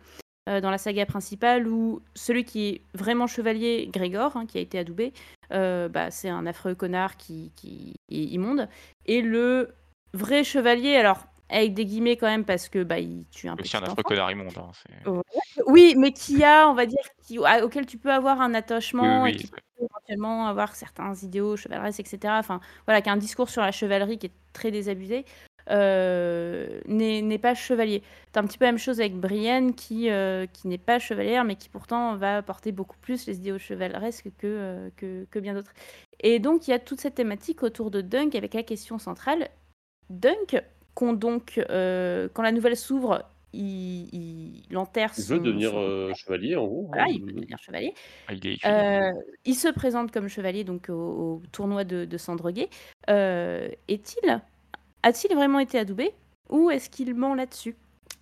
dans la saga principale, où celui qui est vraiment chevalier, Grégor, hein, qui a été adoubé, bah, c'est un affreux connard qui, qui est immonde. Et le vrai chevalier, alors avec des guillemets quand même, parce que bah, il tue un petit c'est un affreux connard immonde. hein, Ouais. Oui, mais qui a, on va dire, qui, à- auquel tu peux avoir un Oui, attachement et qui peut éventuellement avoir certains idéaux chevaleresques, etc. Enfin, voilà, qui a un discours sur la chevalerie qui est très désabusé, euh, n'est pas chevalier. C'est un petit peu la même chose avec Brienne, qui, euh, qui n'est pas chevalière, mais qui pourtant va porter beaucoup plus les idéaux chevaleresques que, euh, que, que bien d'autres. Et donc, il y a toute cette thématique autour de Dunk avec la question centrale. Dunk, qu'on donc, euh, quand la nouvelle s'ouvre, il, il, il veut devenir, son- chevalier en gros, voilà, il veut devenir chevalier. Ah, il est écuyer. Euh, il se présente comme chevalier donc au, au tournoi de, de Sandreguet. Euh, Est-il a-t-il vraiment été adoubé ou est-ce qu'il ment là-dessus?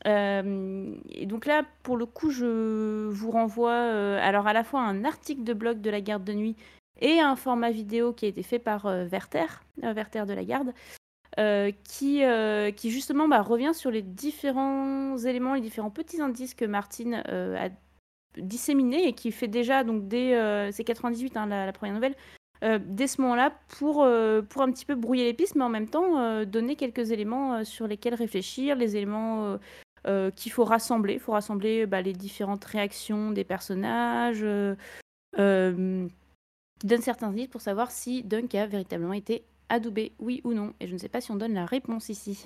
Euh, Et donc là, pour le coup, je vous renvoie euh, alors à la fois un article de blog de la garde de nuit et un format vidéo qui a été fait par euh, Werther, Werther de la garde, qui, justement bah, revient sur les différents éléments, les différents petits indices que Martine a disséminé et qui fait déjà, donc dès c'est 98 hein, la première nouvelle, euh, dès ce moment-là pour, euh, pour un petit peu brouiller les pistes, mais en même temps euh, donner quelques éléments sur lesquels réfléchir, les éléments qu'il faut rassembler. Il faut rassembler bah, les différentes réactions des personnages, qui donnent certains indices pour savoir si Dunk a véritablement été adoubé, oui ou non. Et je ne sais pas si on donne la réponse ici.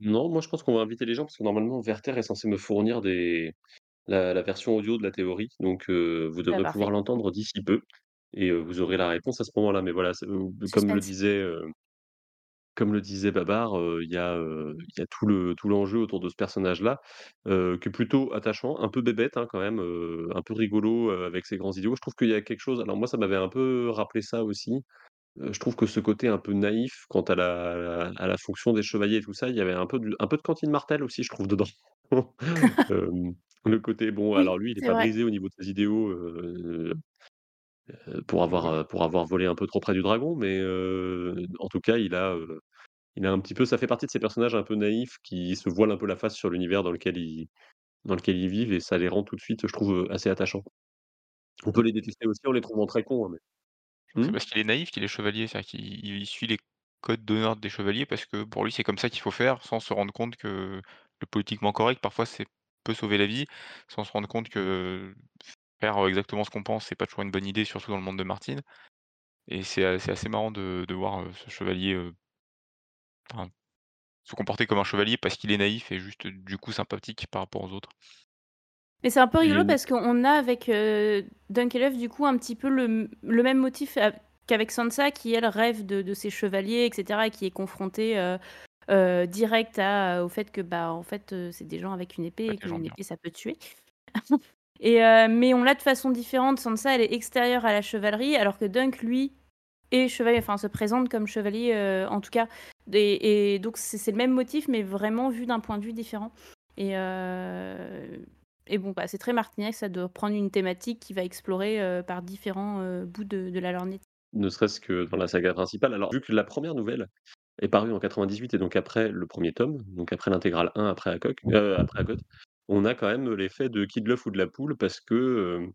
Non, moi je pense qu'on va inviter les gens parce que normalement Werther est censé me fournir des la la version audio de la théorie, donc vous Bah, devrez pouvoir l'entendre d'ici peu et vous aurez la réponse à ce moment-là. Mais voilà, comme le Suspense. disait, comme le disait Babar, il y a, il y a tout le tout l'enjeu autour de ce personnage-là, qui est plutôt attachant, un peu bébête, hein, quand même, un peu rigolo, avec ses grands idiots. Je trouve qu'il y a quelque chose alors moi ça m'avait un peu rappelé ça aussi, je trouve que ce côté un peu naïf quant à la à la fonction des chevaliers et tout ça, il y avait un peu de un peu de Cantine Martel aussi, je trouve, dedans. Le côté bon, Oui, alors lui, il est c'est pas vrai. brisé au niveau de ses idéaux, heu, pour avoir, heu, pour avoir volé un peu trop près du dragon, mais heu, en tout cas, il a, il a un petit peu ça fait partie de ces personnages un peu naïfs qui se voilent un peu la face sur l'univers dans lequel ils dans lequel ils vivent et ça les rend tout de suite, je trouve, assez attachants. On peut les détester aussi en les trouvant très cons, hein, mais c'est mmh? parce qu'il est naïf qu'il est chevalier, c'est-à-dire qu'il il suit les codes d'honneur des chevaliers parce que pour lui, c'est comme ça qu'il faut faire, sans se rendre compte que le politiquement correct, parfois, c'est peut sauver la vie, sans se rendre compte que faire, exactement ce qu'on pense, c'est pas toujours une bonne idée, surtout dans le monde de Martine et c'est assez marrant de de voir, ce chevalier, enfin, se comporter comme un chevalier parce qu'il est naïf et juste, du coup, sympathique par rapport aux autres. Mais c'est un peu rigolo parce qu'on a avec euh, Dunkelhoff du coup un petit peu le, le même motif qu'avec Sansa qui elle rêve de, de ses chevaliers etc et qui est confrontée euh, euh, direct à, au fait que bah en fait c'est des gens avec une épée et qu'une bien. ça peut tuer. Euh, mais on l'a de façon différente. Sansa elle est extérieure à la chevalerie alors que Dunk lui est chevalier, enfin se présente comme chevalier euh, en tout cas. Et, donc c'est le même motif mais vraiment vu d'un point de vue différent. Et, euh, bon, bah, c'est très Martignac, ça de prendre une thématique qui va explorer par différents bouts de, la lorgnette. ne serait-ce que dans la saga principale. Alors, vu que la première nouvelle est parue en 98 et donc après le premier tome, donc après l'intégrale 1, après Acock après Akot, on a quand même l'effet de Kid l'œuf ou de la poule parce que,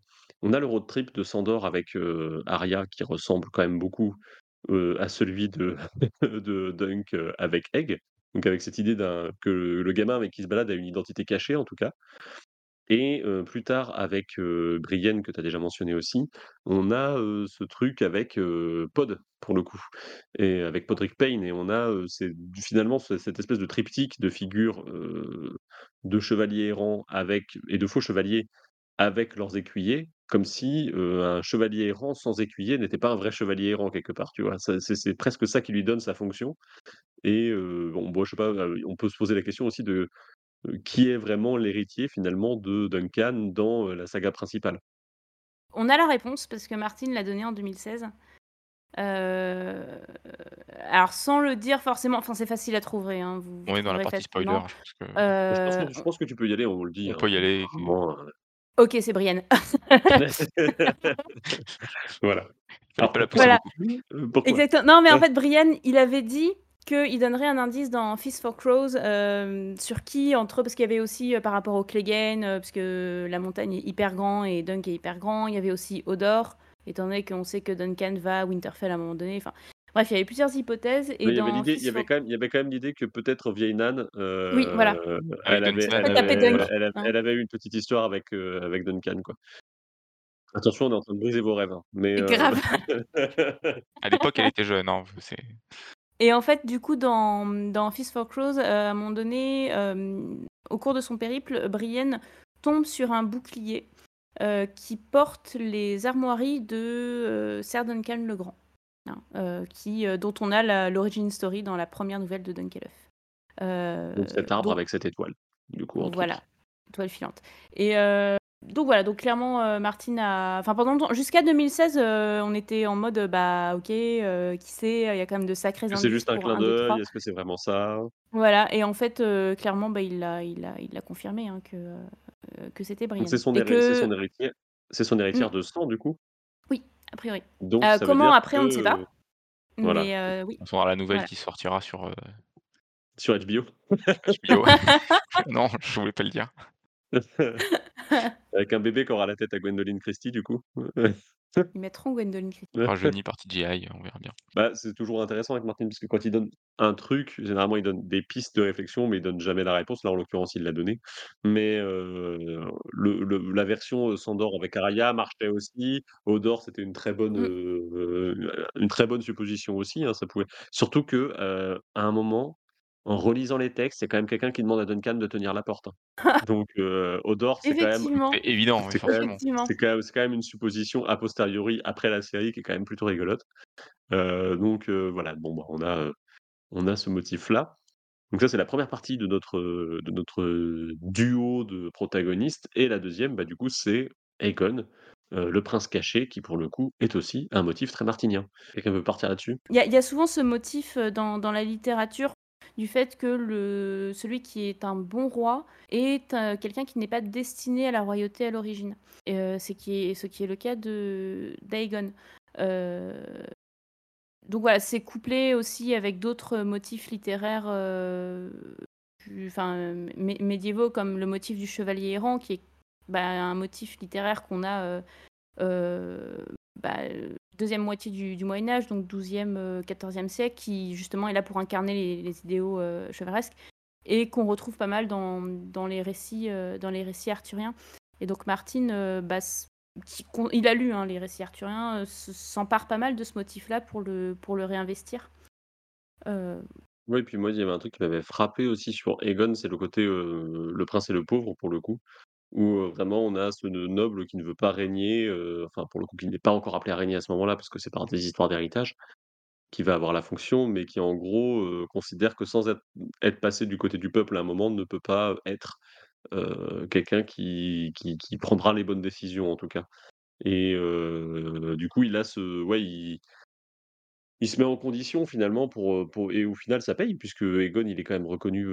on a le road trip de Sandor avec, heu, Arya qui ressemble quand même beaucoup, à celui de de Dunk, avec Egg. Donc avec cette idée que le gamin avec qui se balade a une identité cachée en tout cas. Et plus tard avec, Brienne que tu as déjà mentionné aussi, on a, ce truc avec, Pod pour le coup et avec Podrick Payne et on a, c'est finalement ce cette espèce de triptyque de figures, de chevaliers errants avec et de faux chevaliers avec leurs écuyers, comme si, un chevalier errant sans écuyer n'était pas un vrai chevalier errant quelque part, tu vois? C'est presque ça qui lui donne sa fonction et bon, je sais pas, on peut se poser la question aussi de qui est vraiment l'héritier finalement de Duncan dans, la saga principale? On a la réponse parce que Martine l'a donnée en 2016. Euh, alors sans le dire forcément, enfin c'est facile à trouver, hein, vous, On est dans la partie spoiler, facilement. je pense que Je pense Euh, que je pense que tu peux y aller, on le dit, on hein, peut y aller Ok, c'est Brienne. voilà. pas la voilà, pourquoi? exactement. Non, mais en Ouais. fait, Brienne, il avait dit qu'il donnerait un indice dans Fist for Crows euh, sur qui, entre parce qu'il y avait aussi euh, par rapport au Clegane, euh, parce que la montagne est hyper grand et Dunk est hyper grand. Il y avait aussi Odor, étant donné qu'on sait que Duncan va à Winterfell à un moment donné. Enfin, bref, il y avait plusieurs hypothèses. Et Mais il y avait dans il y avait for... quand même il y avait quand même l'idée que peut-être vieille Nan, Oui, voilà. elle avait elle avait elle avait hein. elle avait eu une petite histoire avec, Duncan, quoi. Attention, on est en train de briser vos rêves, hein, mais Grave. À l'époque, elle était jeune, hein, c'est Et en fait, du coup, dans, dans Fist for Crows, euh, à un moment donné, euh, au cours de son périple, Brienne tombe sur un bouclier euh, qui porte les armoiries de Ser Duncan le Grand, hein, qui, dont on a l'origin story dans la première nouvelle de Dunkelhoff. Cet arbre donc avec cette étoile, du coup, voilà, autres. toile filante. Et donc voilà, donc clairement, euh, Martine a. Enfin, pendant jusqu'à 2016, euh, on était en mode, bah, ok, euh, qui sait, il y a quand même de sacrés Est-ce que c'est indices juste un pour clin un, 2, 3. d'œil? Est-ce que c'est vraiment ça? Voilà, et en fait, euh, clairement, bah, il l'a il a, il a confirmé hein, que, euh, que c'était Donc c'est son Et héré c'est son c'est son Mm, héritière de sang, du coup? oui, a priori. Donc Euh, ça veut comment dire après, on ne sait que, pas. voilà, Mais euh, oui, on aura la nouvelle voilà. qui sortira sur, sur HBO. HBO. Non, je voulais pas le dire. Avec un bébé qui aura la tête à Gwendoline Christie, du coup. Ils mettront Gwendoline Christie. Rajeuni par TGI, on verra bien. Bah, c'est toujours intéressant avec Martin, parce que quand il donne un truc, généralement, il donne des pistes de réflexion, mais il donne jamais la réponse. Là, en l'occurrence, il l'a donné. Mais le le la version, heu, Sandor avec Araya marchait aussi. Odor, c'était une très bonne, Mmh. heu, une très bonne supposition aussi, hein, ça pouvait surtout que, heu, à un moment, en relisant les textes, c'est quand même quelqu'un qui demande à Duncan de tenir la porte, hein. Donc heu, Odor, c'est quand même Effectivement, C'est évident, oui, c'est quand même forcément. effectivement. c'est quand même c'est quand même une supposition a posteriori après la série qui est quand même plutôt rigolote. Heu, donc heu, voilà, bon, bah, on a, on a ce motif-là. Donc ça, c'est la première partie de notre, de notre, duo de protagonistes et la deuxième, bah, du coup, c'est Aegon, le prince caché qui, pour le coup, est aussi un motif très martinien. Quelqu'un veut partir là-dessus? Il y a il y a souvent ce motif, dans la littérature du fait que celui qui est un bon roi est, heu, quelqu'un qui n'est pas destiné à la royauté à l'origine. Est ce qui est le cas de. Heu, donc voilà, c'est couplé aussi avec d'autres motifs littéraires, médiévaux comme le motif du chevalier errant qui est, bah, un motif littéraire qu'on a, bah, heu, 2e moitié du Moyen Âge, donc 12e, heu, 14e siècle, qui justement est là pour incarner les idéaux, heu, chevaleresques et qu'on retrouve pas mal dans les récits, heu, dans les récits arthuriens. Et donc Martin, heu, bah, il a lu, hein, les récits arthuriens, s'empare pas mal de ce motif-là pour le réinvestir. Oui, puis moi, il y avait un truc qui m'avait frappé aussi sur Aegon, c'est le côté, le prince et le pauvre, pour le coup, où, vraiment on a ce noble qui ne veut pas régner, enfin, pour le coup, qui n'est pas encore appelé à régner à ce moment-là, parce que c'est par des histoires d'héritage, qui va avoir la fonction, mais qui en gros, considère que sans être être passé du côté du peuple à un moment, ne peut pas être, quelqu'un qui qui qui prendra les bonnes décisions, en tout cas. Et du coup, il a ce ouais, il il se met en condition finalement pour, pour et au final ça paye puisque Aegon, il est quand même reconnu,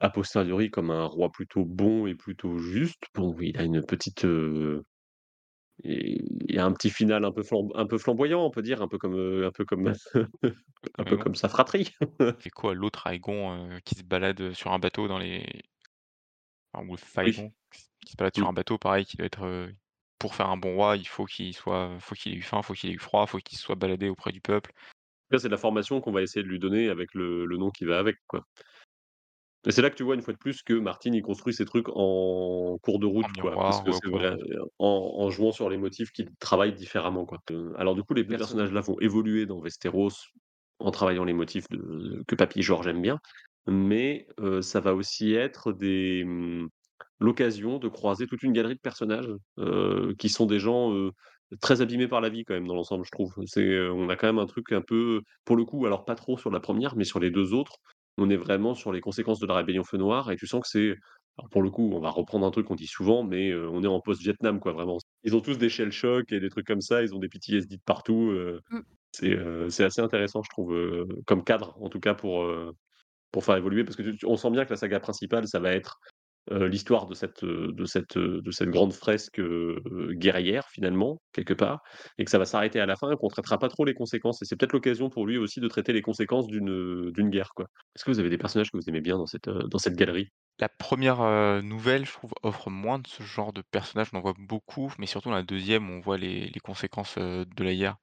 a posteriori comme un roi plutôt bon et plutôt juste. Bon, il a une petite, il y a un petit final un peu flam un peu flamboyant, on peut dire, un peu comme, un peu comme un peu comme sa fratrie. C'est quoi l'autre Aegon, qui se balade, sur un bateau dans les enfin, ou Oui. Phaégon, qui se balade sur Mmh. un bateau pareil, qui doit être, pour faire un bon roi, il faut qu'il soit faut qu'il ait eu faim, faut qu'il ait eu froid, faut qu'il se soit baladé auprès du peuple. C'est la formation qu'on va essayer de lui donner avec le le nom qui va avec, quoi. Et c'est là que tu vois une fois de plus que Martin, il construit ses trucs en cours de En route, quoi. Parce que ouais, c'est de vrai, heu, en en jouant sur les motifs qui travaillent différemment, quoi. Heu, alors du coup, les 2 personnages-là vont évoluer dans Westeros en travaillant les motifs de que Papy Georges aime bien, mais heu, ça va aussi être des, mmh, l'occasion de croiser toute une galerie de personnages, qui sont des gens, très abîmés par la vie quand même dans l'ensemble, je trouve. C'est, heu, on a quand même un truc un peu pour le coup, alors pas trop sur la 1re, mais sur les 2 autres, on est vraiment sur les conséquences de la rébellion Feu Noir et tu sens que c'est alors pour le coup, on va reprendre un truc qu'on dit souvent, mais heu, on est en post-Vietnam, quoi, vraiment. Ils ont tous des shell shock et des trucs comme ça, ils ont des PTSD de partout, heu, mmh. c'est, heu, c'est assez intéressant, je trouve, comme cadre, en tout cas pour, pour faire évoluer parce que tu on sent bien que la saga principale, ça va être, l'histoire de cette, heu, de cette, heu, de cette grande fresque, guerrière finalement, quelque part et que ça va s'arrêter à la fin et qu'on traitera pas trop les conséquences et c'est peut-être l'occasion pour lui aussi de traiter les conséquences d'une, guerre, quoi. Est-ce que vous avez des personnages que vous aimez bien dans cette, dans cette galerie? La 1re, heu, nouvelle, je trouve, offre moins de ce genre de personnages, on en voit beaucoup, mais surtout dans la 2e, on voit les les conséquences, de la guerre.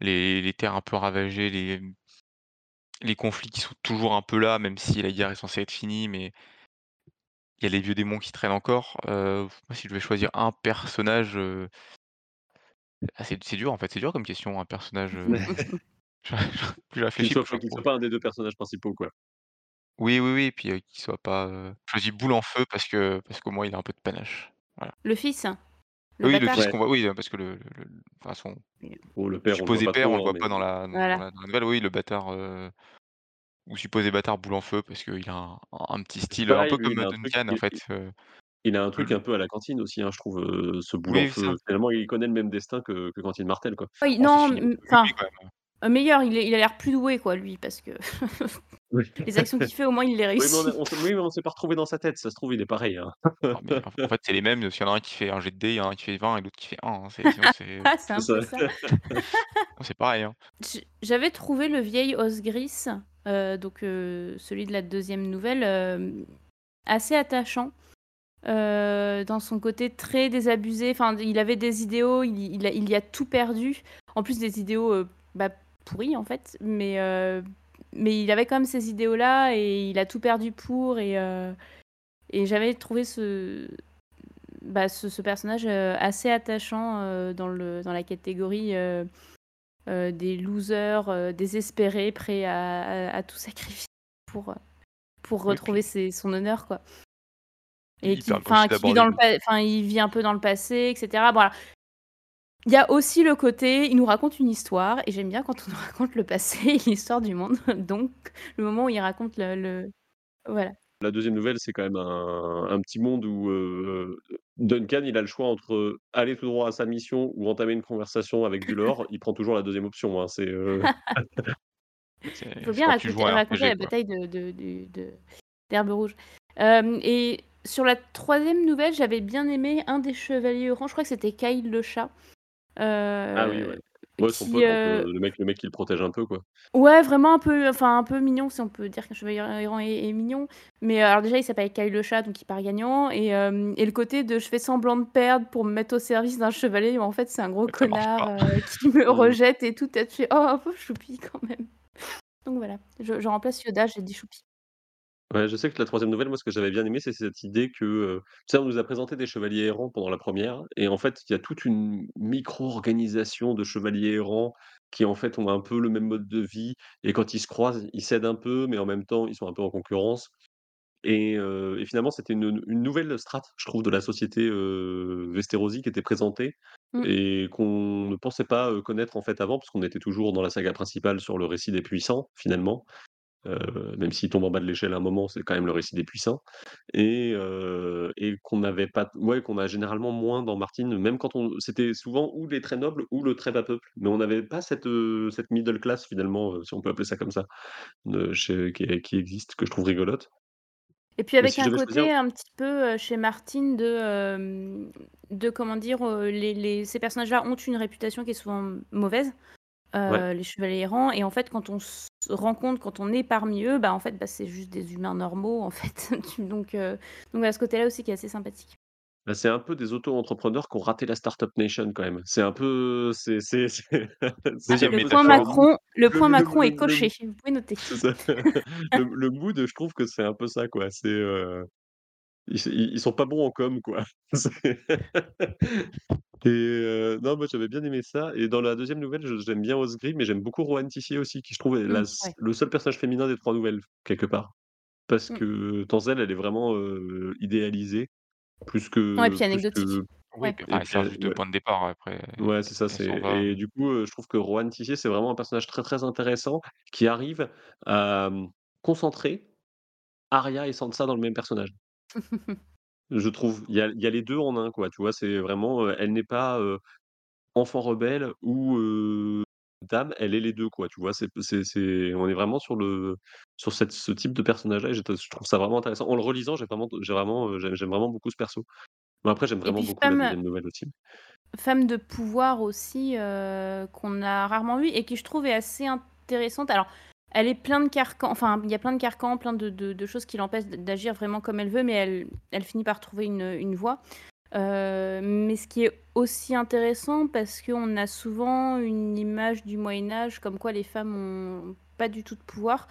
Les les terres un peu ravagées, les les conflits qui sont toujours un peu là, même si la guerre est censée être finie, mais il y a les vieux démons qui traînent encore. Moi, si je devais choisir un personnage, heu ah, c'est c'est dur, en fait, c'est dur comme question, un personnage, je Qu'il réfléchis, soit pas qu'il soit trouve pas un des 2 personnages principaux, quoi. Oui, oui, oui et puis, heu, qu'il soit pas, heu je choisis Boule en feu parce que parce qu'au moins il a un peu de panache. Voilà. Le fils? Le Oui, le bâtard? fils Ouais. qu'on voit oui, parce que le le le enfin son Bon, le père, on le voit pas père, on le trop, hein, voit mais pas dans la dans la dans la nouvelle. Oui, le bâtard, heu, ou supposé bâtard Boule en feu parce qu'il a un un petit style, un peu lui, comme, Duncan, en fait, il a un truc le un peu à la cantine aussi, hein, je trouve, heu, ce Boule en oui, ça. Finalement, il connaît le même destin que que Cantine Martel, quoi. Oui, ça non, mmh, enfin, meilleur, il est il a l'air plus doué quoi lui parce que les actions qu'il fait au moins il les Oui, mais on réussit. oui, mais on s'est pas retrouvé dans sa tête, ça se trouve, il est pareil, hein. Non mais en fait, c'est les mêmes, s'il y en a un qui fait un jet de dés, il y en a un qui fait 20 et l'autre qui fait 1, hein, c'est sinon c'est Ah, c'est C'est un ça. peu ça. non, c'est pareil, hein. J'avais trouvé le vieil Osgris, donc heu, celui de la 2e nouvelle, hem, assez attachant. dans son côté très désabusé. Enfin, il avait des idéaux, il il y a tout perdu. En plus des idéaux, heu, bah, pourris en fait, mais mais il avait quand même ces idéaux-là et il a tout perdu pour et et j'avais trouvé ce bah, ce personnage, assez attachant, dans le dans la catégorie, heu, des losers, heu, désespérés, prêts à à à tout sacrifier pour, heu, pour retrouver puis ses son honneur, quoi. Et il qui qui vit dans le enfin, il vit un peu dans le passé et cetera. Voilà. Il y a aussi le côté, il nous raconte une histoire et j'aime bien quand on nous raconte le passé et l'histoire du monde. Donc le moment où il raconte le le voilà. La deuxième nouvelle, c'est quand même un un petit monde où, Duncan, il a le choix entre aller tout droit à sa mission ou entamer une conversation avec du lore. Il prend toujours la deuxième option, hein, c'est, Il faut bien raconter la bataille de de du de d'Herbe Rouge. Et sur la troisième nouvelle, j'avais bien aimé un des chevaliers errants, je crois que c'était Kyle le chat, ah oui, ouais. Ouais, son qui, pote un peu, heu le mec le mec qui le protège un peu, quoi. Ouais, vraiment un peu, enfin un peu mignon, si on peut dire qu'un chevalier errant est est mignon. Mais heu, alors déjà, il s'appelle Kyle le chat, donc il part gagnant et et le côté de je fais semblant de perdre pour me mettre au service d'un chevalier, mais en fait, c'est un gros connard, heu, qui me Mmh. rejette et tout. Tu tu fais: «Oh, pauvre choupi quand même». Donc voilà, je je remplace Yoda, j'ai dit choupi. Ouais, je sais que la troisième nouvelle, moi, ce que j'avais bien aimé, c'est cette idée que, heu, tu sais, on nous a présenté des chevaliers errants pendant la première et en fait, il y a toute une micro-organisation de chevaliers errants qui, en fait, ont un peu le même mode de vie et quand ils se croisent, ils s'aident un peu, mais en même temps, ils sont un peu en concurrence et heu et finalement, c'était une une nouvelle strate, je trouve, de la société, heu, Westerosi qui était présentée Mmh. et qu'on ne pensait pas, heu, connaître, en fait, avant, parce qu'on était toujours dans la saga principale sur le récit des puissants, finalement. Heu, même s'il tombe en bas de l'échelle à un moment, c'est quand même le récit des puissants et et qu'on n'avait pas ouais, qu'on a généralement moins dans Martine, même quand on c'était souvent ou les très nobles ou le très bas peuple, mais on n'avait pas cette, heu, cette middle class finalement, heu, si on peut appeler ça comme ça, de chez qui qui existe, que je trouve rigolote Et puis avec si un choisir côté un petit peu, chez Martine de, de comment dire? Les les ces personnages-là ont une réputation qui est souvent mauvaise. ouais, les chevaliers errants et en fait, quand on se rend compte, quand on est parmi eux, bah, en fait, bah, c'est juste des humains normaux, en fait. Donc heu, donc voilà, ce côté-là aussi qui est assez sympathique. bah, c'est un peu des auto-entrepreneurs qui ont raté la startup nation quand même. C'est un peu c'est c'est c'est Ah, c'est le point Macron le le point le Macron le est coché, vous pouvez noter. Le mood, je trouve que c'est un peu ça quoi, c'est, s ils ils sont pas bons en com, quoi. Et heu, non, moi, j'avais bien aimé ça et dans la deuxième nouvelle, je j'aime bien Osgris, mais j'aime beaucoup Rohan Tissier aussi, qui je trouve est la Mmh, s ouais. le seul personnage féminin des 3 nouvelles, quelque part. Parce Mmh. que Tanzelle, elle est vraiment, idéalisée plus Ouais, que puis plus anecdotique. que Oui, Ouais. puis et enfin, elle puis sert elle juste de ouais, point de départ après, ouais, c'est ça, elle c'est s'en va, et du coup, je trouve que Rohan Tissier, c'est vraiment un personnage très, très intéressant qui arrive à, concentrer Arya et Sansa dans le même personnage. Je trouve, il y a il y a les 2 en un quoi, tu vois? C'est vraiment, heu, elle n'est pas, heu, enfant rebelle ou, heu, dame, elle est les 2 quoi, tu vois? C'est c'est c'est on est vraiment sur le sur cette ce type de personnage-là et je je trouve ça vraiment intéressant. En le relisant, j'ai vraiment j'ai vraiment, heu, j'aime j'aime vraiment beaucoup ce perso. Mais après, j'aime Et vraiment puis beaucoup la femme nouvelle aussi. femme de pouvoir aussi, heu, qu'on a rarement vue et qui je trouve est assez intéressante. Alors, elle est plein de carcans, enfin, il y a plein de carcans, plein de choses qui l'empêchent d'agir vraiment comme elle veut, mais elle finit par trouver une, voie. Heu, mais ce qui est aussi intéressant parce qu'on a souvent une image du Moyen Âge comme quoi les femmes ont pas du tout de pouvoir,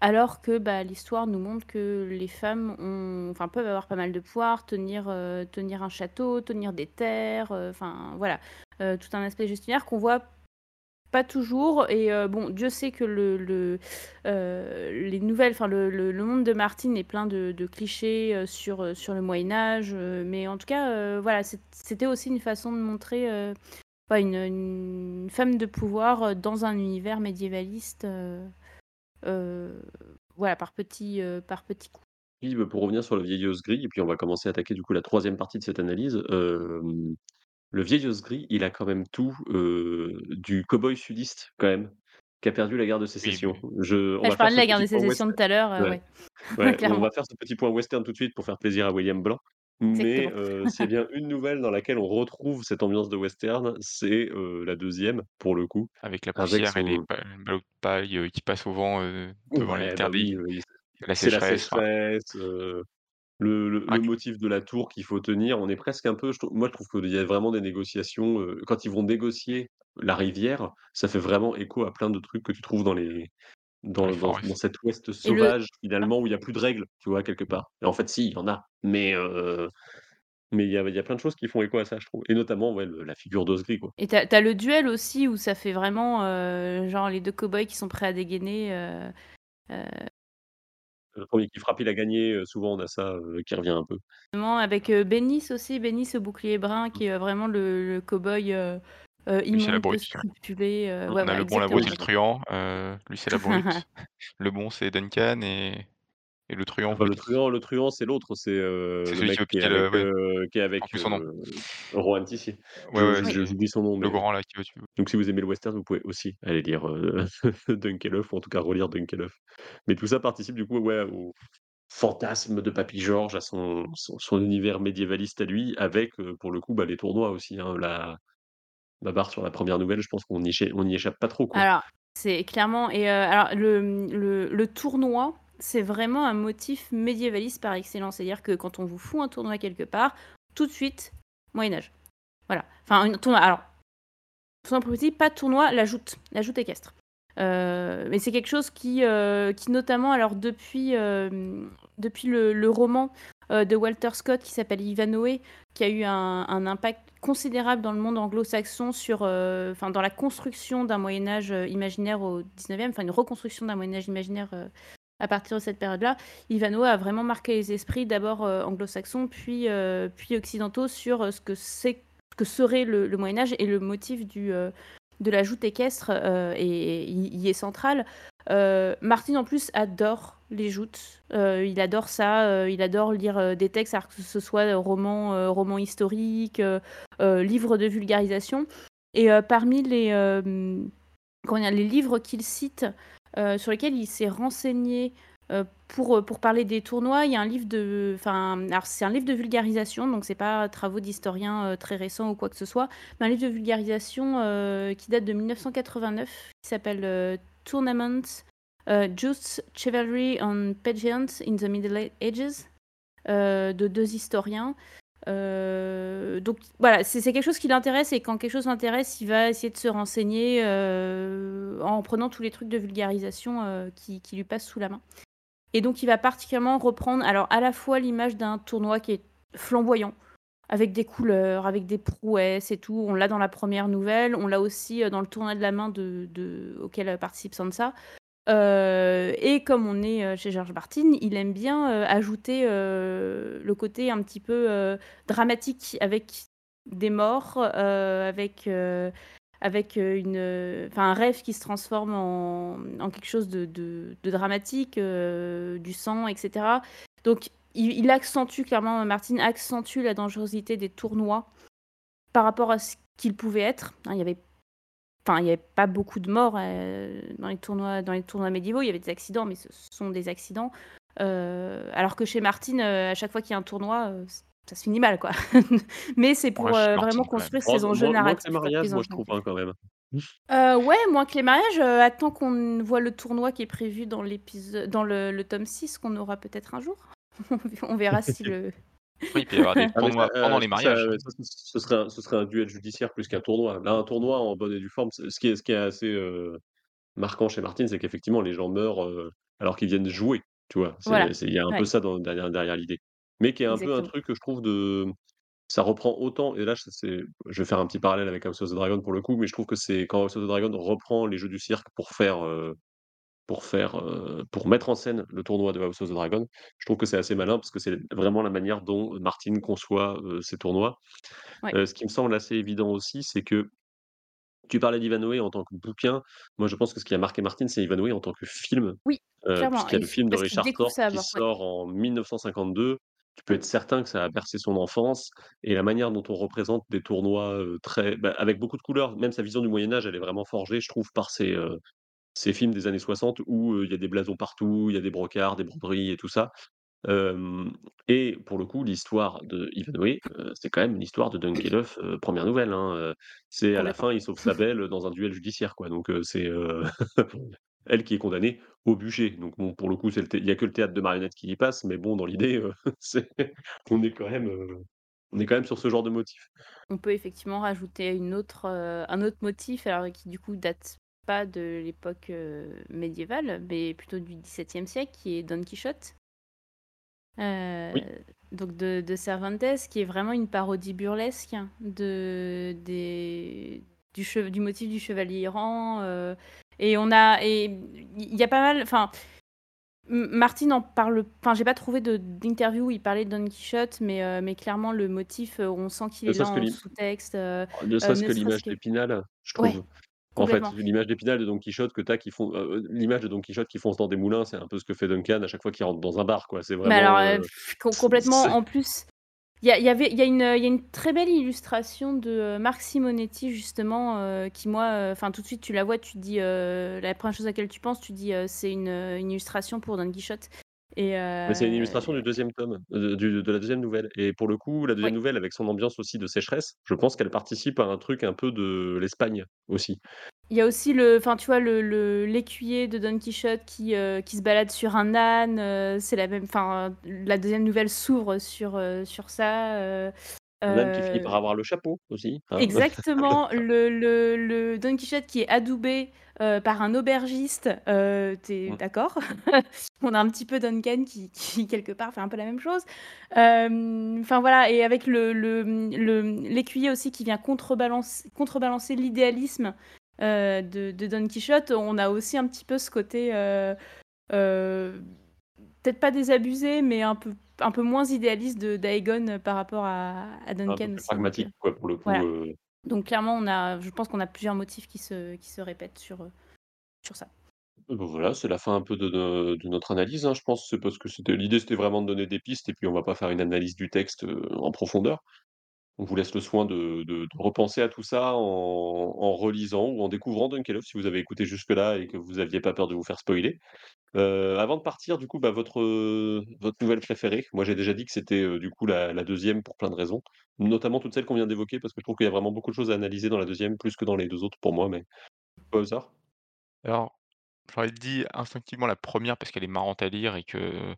alors que, bah, l'histoire nous montre que les femmes ont enfin, peuvent avoir pas mal de pouvoir, tenir, tenir un château, tenir des terres, heu, enfin voilà, tout un aspect gestionnaire qu'on voit toujours et heu, bon, Dieu sait que le heu, les nouvelles enfin le monde de Martine est plein de clichés, heu, sur, le Moyen Âge, mais en tout cas, voilà, c'ét c'était aussi une façon de montrer, une, femme de pouvoir, dans un univers médiévaliste, voilà, par petits, par petits coups. Bah, pour revenir sur le vieil Osgris et puis on va commencer à attaquer du coup la troisième partie de cette analyse, le vieil Osgris, il a quand même tout, du cow-boy sudiste quand même, qui a perdu la guerre de sécession. oui. Je on va je parlais de la guerre de sécession tout à l'heure, heu, ouais. ouais, Ouais, on va faire ce petit point western tout de suite pour faire plaisir à William Blanc. Mais, a bien une nouvelle dans laquelle on retrouve cette ambiance de western, c'est, la deuxième pour le coup, Avec la avec poussière et les ballots de paille, qui passent au vent, devant les ouais, bah, oui, des oui, la c'est la sécheresse, sécheresse, Le le Ah le motif de la tour qu'il faut tenir, on est presque un peu je moi je trouve qu'il y a vraiment des négociations, quand ils vont négocier la rivière, ça fait vraiment écho à plein de trucs que tu trouves dans les dans les dans dans dans forests. cet ouest le sauvage finalement où il y a plus de règles, tu vois? Quelque part. Et en fait si, il y en a, mais mais il y y a plein de choses qui font écho à ça, je trouve. Et notamment, ouais, le la figure d'Osgris, quoi. et tu as le duel aussi où ça fait vraiment, genre les 2 cow-boys qui sont prêts à dégainer, Le 1er qui frappe, il a gagné, heu, souvent on a ça, heu, qui revient un peu. vraiment avec, heu, Bénice aussi, Bénice au bouclier brun Mmh. qui est, heu, vraiment le le cow-boy, heu heu, Lui, c'est la immonde, brute. scrupuleux, heu, ouais, On a le bon, la exactement, brute et le truand, heu, lui, c'est la brute. Le bon, c'est Duncan et et le Ah truand, bah, le truand le truand, c'est l'autre, c'est, C'est le celui qui mec qui est avec, le ouais, heu, qui est j'ai avec, son nom. heu, Rohan Tissier. Ouais, ouais, j'oublie son nom, le mais grand là qui tu donc si vous aimez le western, vous pouvez aussi aller lire, heu, Dunkelhoff ou en tout cas relire Dunkelhoff. Mais tout ça participe du coup, ouais, au fantasme de Papy Georges, à son son son univers médiévaliste à lui avec, heu, pour le coup, bah, les tournois aussi, hein. La la barre sur la 1re nouvelle, je pense qu'on n'y échappe pas trop, quoi. Alors, c'est clairement et heu, alors le, le le tournoi, c'est vraiment un motif médiévaliste par excellence. C'est-à-dire que quand on vous fout un tournoi quelque part, tout de suite, Moyen Âge. Voilà. Enfin, un tournoi alors, simple petit, pas de tournoi, la joute, la joute équestre. Heu, mais c'est quelque chose qui, heu, qui notamment alors depuis, hem, depuis le roman, de Walter Scott qui s'appelle Ivanhoe, qui a eu un impact considérable dans le monde anglo-saxon sur, enfin dans la construction d'un Moyen Âge, imaginaire au 19e, enfin une reconstruction d'un Moyen Âge imaginaire, à partir de cette période-là. Ivanhoe a vraiment marqué les esprits d'abord, heu, anglo-saxons puis, heu, puis occidentaux sur, heu, ce que c'est que serait le le Moyen Âge et le motif du, de la joute équestre, et y est central. Heu, Martin en plus adore les joutes, il adore ça, il adore lire, des textes, que ce soit, romans, heu, romans historiques, livres de vulgarisation et parmi les? Les livres qu'il cite, sur lesquels il s'est renseigné, heu, pour, heu, pour parler des tournois, il y a un livre de enfin, c'est un livre de vulgarisation, donc c'est pas travaux d'historiens, heu, très récents ou quoi que ce soit, mais un livre de vulgarisation, qui date de 1989, qui s'appelle, heu, Jousts, Chivalry and Pageants in the Middle Ages, de 2 historiens. Heu, donc voilà, c'est quelque chose qui l'intéresse et quand quelque chose l'intéresse, il va essayer de se renseigner, heu, en prenant tous les trucs de vulgarisation, heu, qui lui passent sous la main et donc il va particulièrement reprendre alors à la fois l'image d'un tournoi qui est flamboyant, avec des couleurs, avec des prouesses et tout. On l'a dans la 1re nouvelle, on l'a aussi, dans le tournoi de la main auquel, participe Sansa. Heu et comme on est, heu, chez George Martin, il aime bien, heu, ajouter, le côté un petit peu, dramatique avec des morts, avec, un rêve qui se transforme en quelque chose de dramatique, du sang et cetera. Donc il il accentue clairement, Martin accentue la dangerosité des tournois par rapport à ce qu'ils pouvaient être, hein. Il y avait enfin il y avait pas beaucoup de morts, heu, dans les tournois dans les tournois médiévaux. Il y avait des accidents, mais ce sont des accidents. Heu, alors que chez Martin, heu, à chaque fois qu'il y a un tournoi, ça se finit mal, quoi. Mais c'est pour, vraiment construire ses enjeux moins moins que les narratifs, moi je trouve, hein, quand même. Ouais, moins que les mariages, attends qu'on voit le tournoi qui est prévu dans l'épiso dans le le tome 6 qu'on aura peut-être un jour. On verra si le Oui, il peut y avoir des Ah tournois pendant heu, les ça, mariages. ça ce serait un ce serait un duel judiciaire plus qu'un tournoi. Là, un tournoi en bonne et due forme, ce qui est ce qui est assez, heu, marquant chez Martin, c'est qu'effectivement les gens meurent, alors qu'ils viennent jouer, tu vois? Voilà, il y a un peu ça dans derrière derrière l'idée. Mais qui est un peu un truc que je trouve de ça reprend autant et là c'est je vais faire un petit parallèle avec House of the Dragon pour le coup, mais je trouve que c'est quand House of the Dragon reprend les jeux du cirque pour faire, pour faire, pour mettre en scène le tournoi de House of the Dragon, je trouve que c'est assez malin parce que c'est vraiment la manière dont Martin conçoit, ses tournois. Ouais. Ce qui me semble assez évident aussi, c'est que tu parlais d'Ivanhoe en tant que bouquin. Moi, je pense que ce qui a marqué Martin, c'est Ivanhoe en tant que film, Oui, clairement, puisqu'il y a le film de Richard Thorpe qui ouais. sort en 1952. Tu peux être certain que ça a bercé son enfance et la manière dont on représente des tournois, très bah, avec beaucoup de couleurs. Même sa vision du Moyen Âge, elle est vraiment forgée, je trouve, par heu, ces films des années 60 où, il y a des blasons partout, il y a des brocarts, des broderies et tout ça. Et pour le coup, l'histoire de Ivanhoe, heu, c'est quand même une histoire de Dunkelhoff, heu, 1re nouvelle, hein, c'est à la Complètement. fin, il sauve sa belle, dans un duel judiciaire, quoi, donc c'est, heu elle qui est condamnée au bûcher. Donc bon, pour le coup, il y a que le théâtre de marionnettes qui y passe, mais bon, dans l'idée, c'est on est quand même, heu, on est quand même sur ce genre de motif. On peut effectivement rajouter une autre, heu, un autre motif, alors qui du coup date pas de l'époque, heu, médiévale, mais plutôt du XVIIe siècle, qui est Don Quichotte. Oui. donc de de Cervantes, qui est vraiment une parodie burlesque de des du motif du chevalier errant, heu et on a et il y a pas mal enfin, Martine en parle enfin, j'ai pas trouvé d'interview où il parlait de Don Quichotte, mais clairement le motif, on sent qu'il est là en l'im sous-texte, heu ne serait-ce que l'image d'Épinal, je ouais, trouve. En fait, l'image d'Épinal de Don Quichotte que tu as qui font, heu l'image de Don Quichotte qui fonce dans des moulins, c'est un peu ce que fait Duncan à chaque fois qu'il rentre dans un bar, quoi. C'est Mais alors, vraiment, heu, com c complètement, en plus, il y avait il y a une, il y a une très belle illustration de, Marc Simonetti justement, qui moi, enfin tout de suite tu la vois, tu dis, la première chose à laquelle tu penses, tu dis, c'est une, une illustration pour Don Quichotte et Mais c'est une illustration du 2e tome, du de la 2e nouvelle et pour le coup, la 2e ouais. nouvelle avec son ambiance aussi de sécheresse, je pense qu'elle participe à un truc un peu de l'Espagne aussi. Il y a aussi le enfin, tu vois, le le l'écuyer de Don Quichotte qui, qui se balade sur un âne, c'est la même enfin, la deuxième nouvelle s'ouvre sur, sur ça, Âne qui finit par heu avoir le chapeau aussi, hein. exactement, le le le Don Quichotte qui est adoubé, heu, par un aubergiste, heu, tu es Mmh. d'accord? On a un petit peu Duncan qui qui quelque part fait un peu la même chose. Enfin voilà et avec le le, mmh, le, l'écuyer aussi qui vient contrebalance contrebalancer l'idéalisme, heu, de de Don Quichotte, on a aussi un petit peu ce côté, peut-être pas désabusé, mais un peu un peu moins idéaliste de d'Aegon par rapport à à Un peu Duncan plus aussi donc heu, pragmatique quoi, pour le coup, voilà. heu Donc clairement, on a je pense qu'on a plusieurs motifs qui se qui se répètent sur, heu, sur ça. Bah, voilà, c'est la fin un peu de no de notre analyse, hein, je pense. C'est parce que c'était l'idée, c'était vraiment de donner des pistes et puis on va pas faire une analyse du texte, en profondeur. On vous laisse le soin de de repenser à tout ça en en relisant ou en découvrant Dunkelhoff si vous avez écouté jusque-là et que vous aviez pas peur de vous faire spoiler. Heu, avant de partir, du coup, bah, votre, votre nouvelle préférée. Moi, j'ai déjà dit que c'était, heu, du coup, la 2e pour plein de raisons, notamment toutes celles qu'on vient d'évoquer parce que je trouve qu'il y a vraiment beaucoup de choses à analyser dans la 2e, plus que dans les 2 autres pour moi, mais? Alors, j'aurais dit instinctivement la première parce qu'elle est marrante à lire et que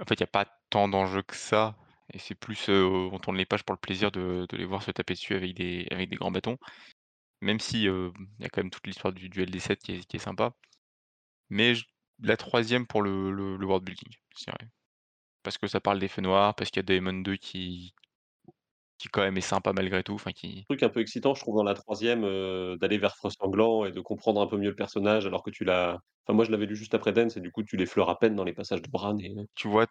en fait, il y a pas tant d'enjeux que ça et c'est plus, on tourne les pages pour le plaisir de de les voir se taper dessus avec des avec des grands bâtons. Même si, il y a quand même toute l'histoire du duel des 7 qui est qui est sympa. Mais la troisième pour le le le world building, je dirais. Parce que ça parle des feux noirs, parce qu'il y a Daemon 2 qui qui quand même est sympa malgré tout, enfin qui Truc un peu excitant, je trouve, dans la 3e, heu, d'aller vers Frost Sanglant et de comprendre un peu mieux le personnage alors que tu l'as enfin moi je l'avais lu juste après Dance et du coup tu l'effleures à peine dans les passages de Bran et tu vois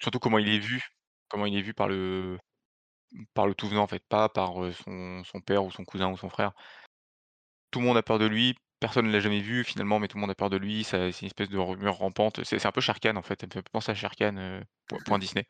surtout comment il est vu comment il est vu par le par le tout venant en fait, pas par, son son père ou son cousin ou son frère. Tout le monde a peur de lui, personne ne l'a jamais vu finalement, mais tout le monde a peur de lui, ça c'est une espèce de rumeur rampante. C'est c'est un peu Shere Khan en fait, ça me fait penser à heu, point Disney,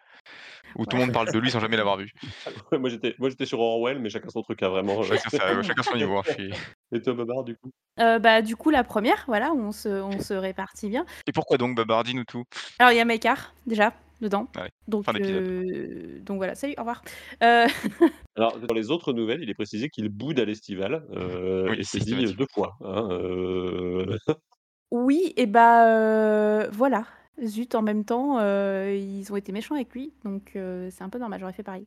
où tout le monde parle de lui sans jamais l'avoir vu. moi j'étais moi j'étais sur Orwell, mais chacun son truc, hein, vraiment, Chacun son niveau, hein, et toi, Babar, du coup? Heu, bah, du coup, la première voilà, on se on se répartit bien. et pourquoi donc Babardine ou tout? Alors il y a Maekar, déjà, dedans, Ouais, donc fin d'épisode. heu, donc voilà, salut, au revoir. Heu, Alors dans les autres nouvelles, il est précisé qu'il boude à l'estival, Oui, et c'est dit. 2 fois, hein, oui et bah, voilà, zut, en même temps, ils ont été méchants avec lui, donc c'est un peu normal, j'aurais fait pareil.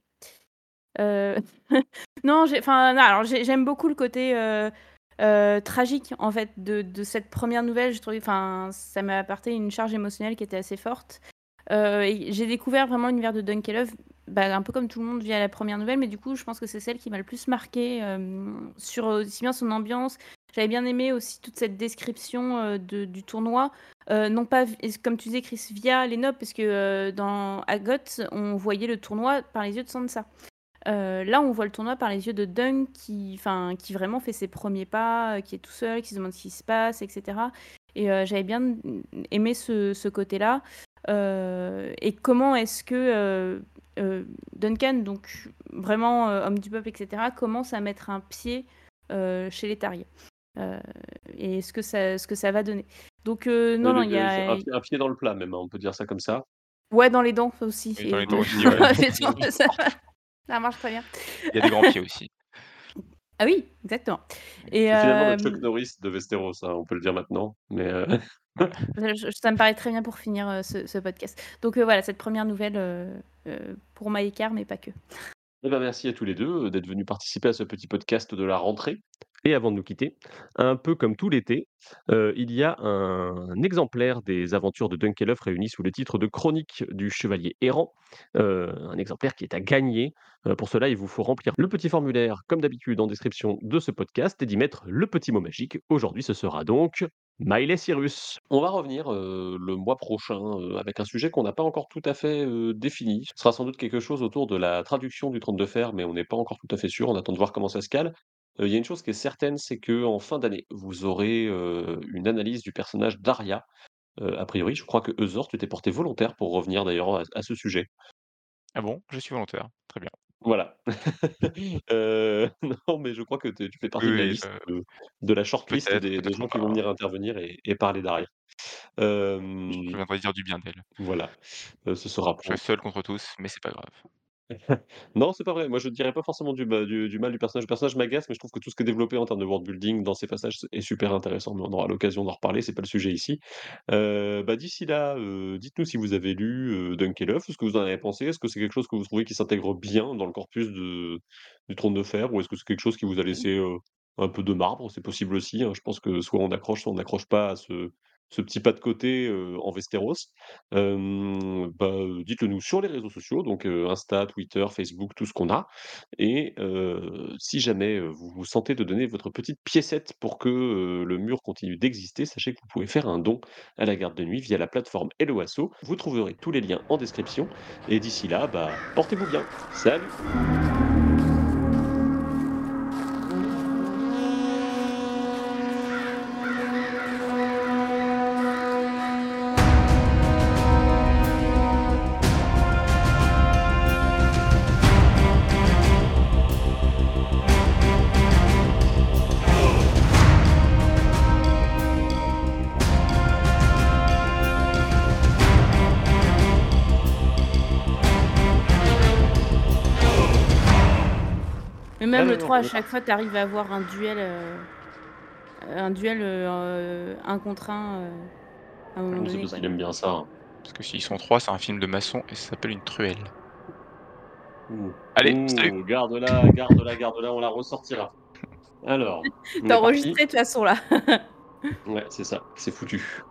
Non, j'aime beaucoup le côté, tragique, en fait, de de cette première nouvelle. J'ai trouvé enfin, ça m'a apporté une charge émotionnelle qui était assez forte. Et j'ai découvert vraiment l'univers de Dunkelhoff, bah, un peu comme tout le monde via la première nouvelle, mais du coup, je pense que c'est celle qui m'a le plus marquée, hem, sur, aussi bien son ambiance. J'avais bien aimé aussi toute cette description, de du tournoi, non pas comme tu disais, Chris, via les nobles, parce que, dans Agot, on voyait le tournoi par les yeux de Sansa. Là, on voit le tournoi par les yeux de Dunk qui qui vraiment fait ses premiers pas, qui est tout seul, qui se demande ce qui se passe et cetera et heu, j'avais bien, aimé ce ce côté-là. Heu et comment est-ce que, heu, Duncan, donc vraiment, homme du peuple et cetera, commence à mettre un pied, chez les heu et ce que ça ce que ça va donner. Donc non, il y a un pied un pied dans le plat même, hein, on peut dire ça comme ça. ouais, dans les dents aussi Oui, dans et les de dents aussi, ouais. ça marche très bien. Il y a des grands pieds aussi. Ah oui, exactement. Et finalement le euh, Chuck Norris de Westeros, hein, on peut le dire maintenant. Mais euh, ça, me paraît très bien pour finir euh, ce, ce podcast. Donc voilà, cette première nouvelle pour Maïkar, mais pas que. eh ben, merci à tous les deux d'être venus participer à ce petit podcast de la rentrée. Et avant de nous quitter, un peu comme tout l'été, euh, il y a un, exemplaire des aventures de Dunkelhoff réuni sous le titre de Chronique du Chevalier errant, euh, un exemplaire qui est à gagner. Euh, pour cela, il vous faut remplir le petit formulaire, comme d'habitude, en description de ce podcast et d'y mettre le petit mot magique. Aujourd'hui, ce sera donc Miley Cyrus. On va revenir le mois prochain avec un sujet qu'on n'a pas encore tout à fait défini. Ce sera sans doute quelque chose autour de la traduction du Trône de Fer, mais on n'est pas encore tout à fait sûr. On attend de voir comment ça se cale. Euh, Il y a une chose qui est certaine, c'est que en fin d'année, vous aurez une analyse du personnage d'Arya. Euh, a priori, je crois que Eusor, tu t'es porté volontaire pour revenir d'ailleurs à, à ce sujet. Ah bon? Je suis volontaire. Très bien. Voilà. Euh, non, mais je crois que tu fais partie de la oui, liste de, de la shortlist peut-être, des, des peut-être gens qui vont venir intervenir et, et parler d'Arya. je viendrai dire du bien d'elle. voilà, ce sera Je suis pour, seul contre tous, mais c'est pas grave. Non, c'est pas vrai. Moi, je ne dirais pas forcément du, mal du personnage. Le personnage m'agace, mais je trouve que tout ce qui est développé en termes de world building dans ces passages est super intéressant. Mais on aura l'occasion d'en reparler, c'est pas le sujet ici. Euh, bah, d'ici là, euh, dites-nous si vous avez lu euh, Dunkelhoff, ce que vous en avez pensé? Est-ce que c'est quelque chose que vous trouvez qui s'intègre bien dans le corpus du Trône de Fer, ou est-ce que c'est quelque chose qui vous a laissé euh, un peu de marbre? C'est possible aussi. hein. Je pense que soit on accroche, soit on n'accroche pas à ce, ce petit pas de côté en Westeros. Bah, dites-le nous sur les réseaux sociaux, donc Insta, Twitter, Facebook, tout ce qu'on a et si jamais, vous vous sentez de donner votre petite piécette pour que, le mur continue d'exister, sachez que vous pouvez faire un don à la garde de nuit via la plateforme Hello Asso. Vous trouverez tous les liens en description et d'ici là, bah, portez-vous bien. Salut! Mais même Ah le non, 3, à chaque fois, tu arrives à avoir un duel, euh, un duel euh, un contre un euh, à un moment c'est donné. parce qu'il aime bien ça, hein. Parce que s'ils sont trois, c'est un film de maçon et ça s'appelle Une truelle. Ouh. Allez, salut! Garde-la, garde-la, garde-la, on la ressortira. Alors, on est T'as enregistré de toute façon là. Ouais, c'est ça, c'est foutu.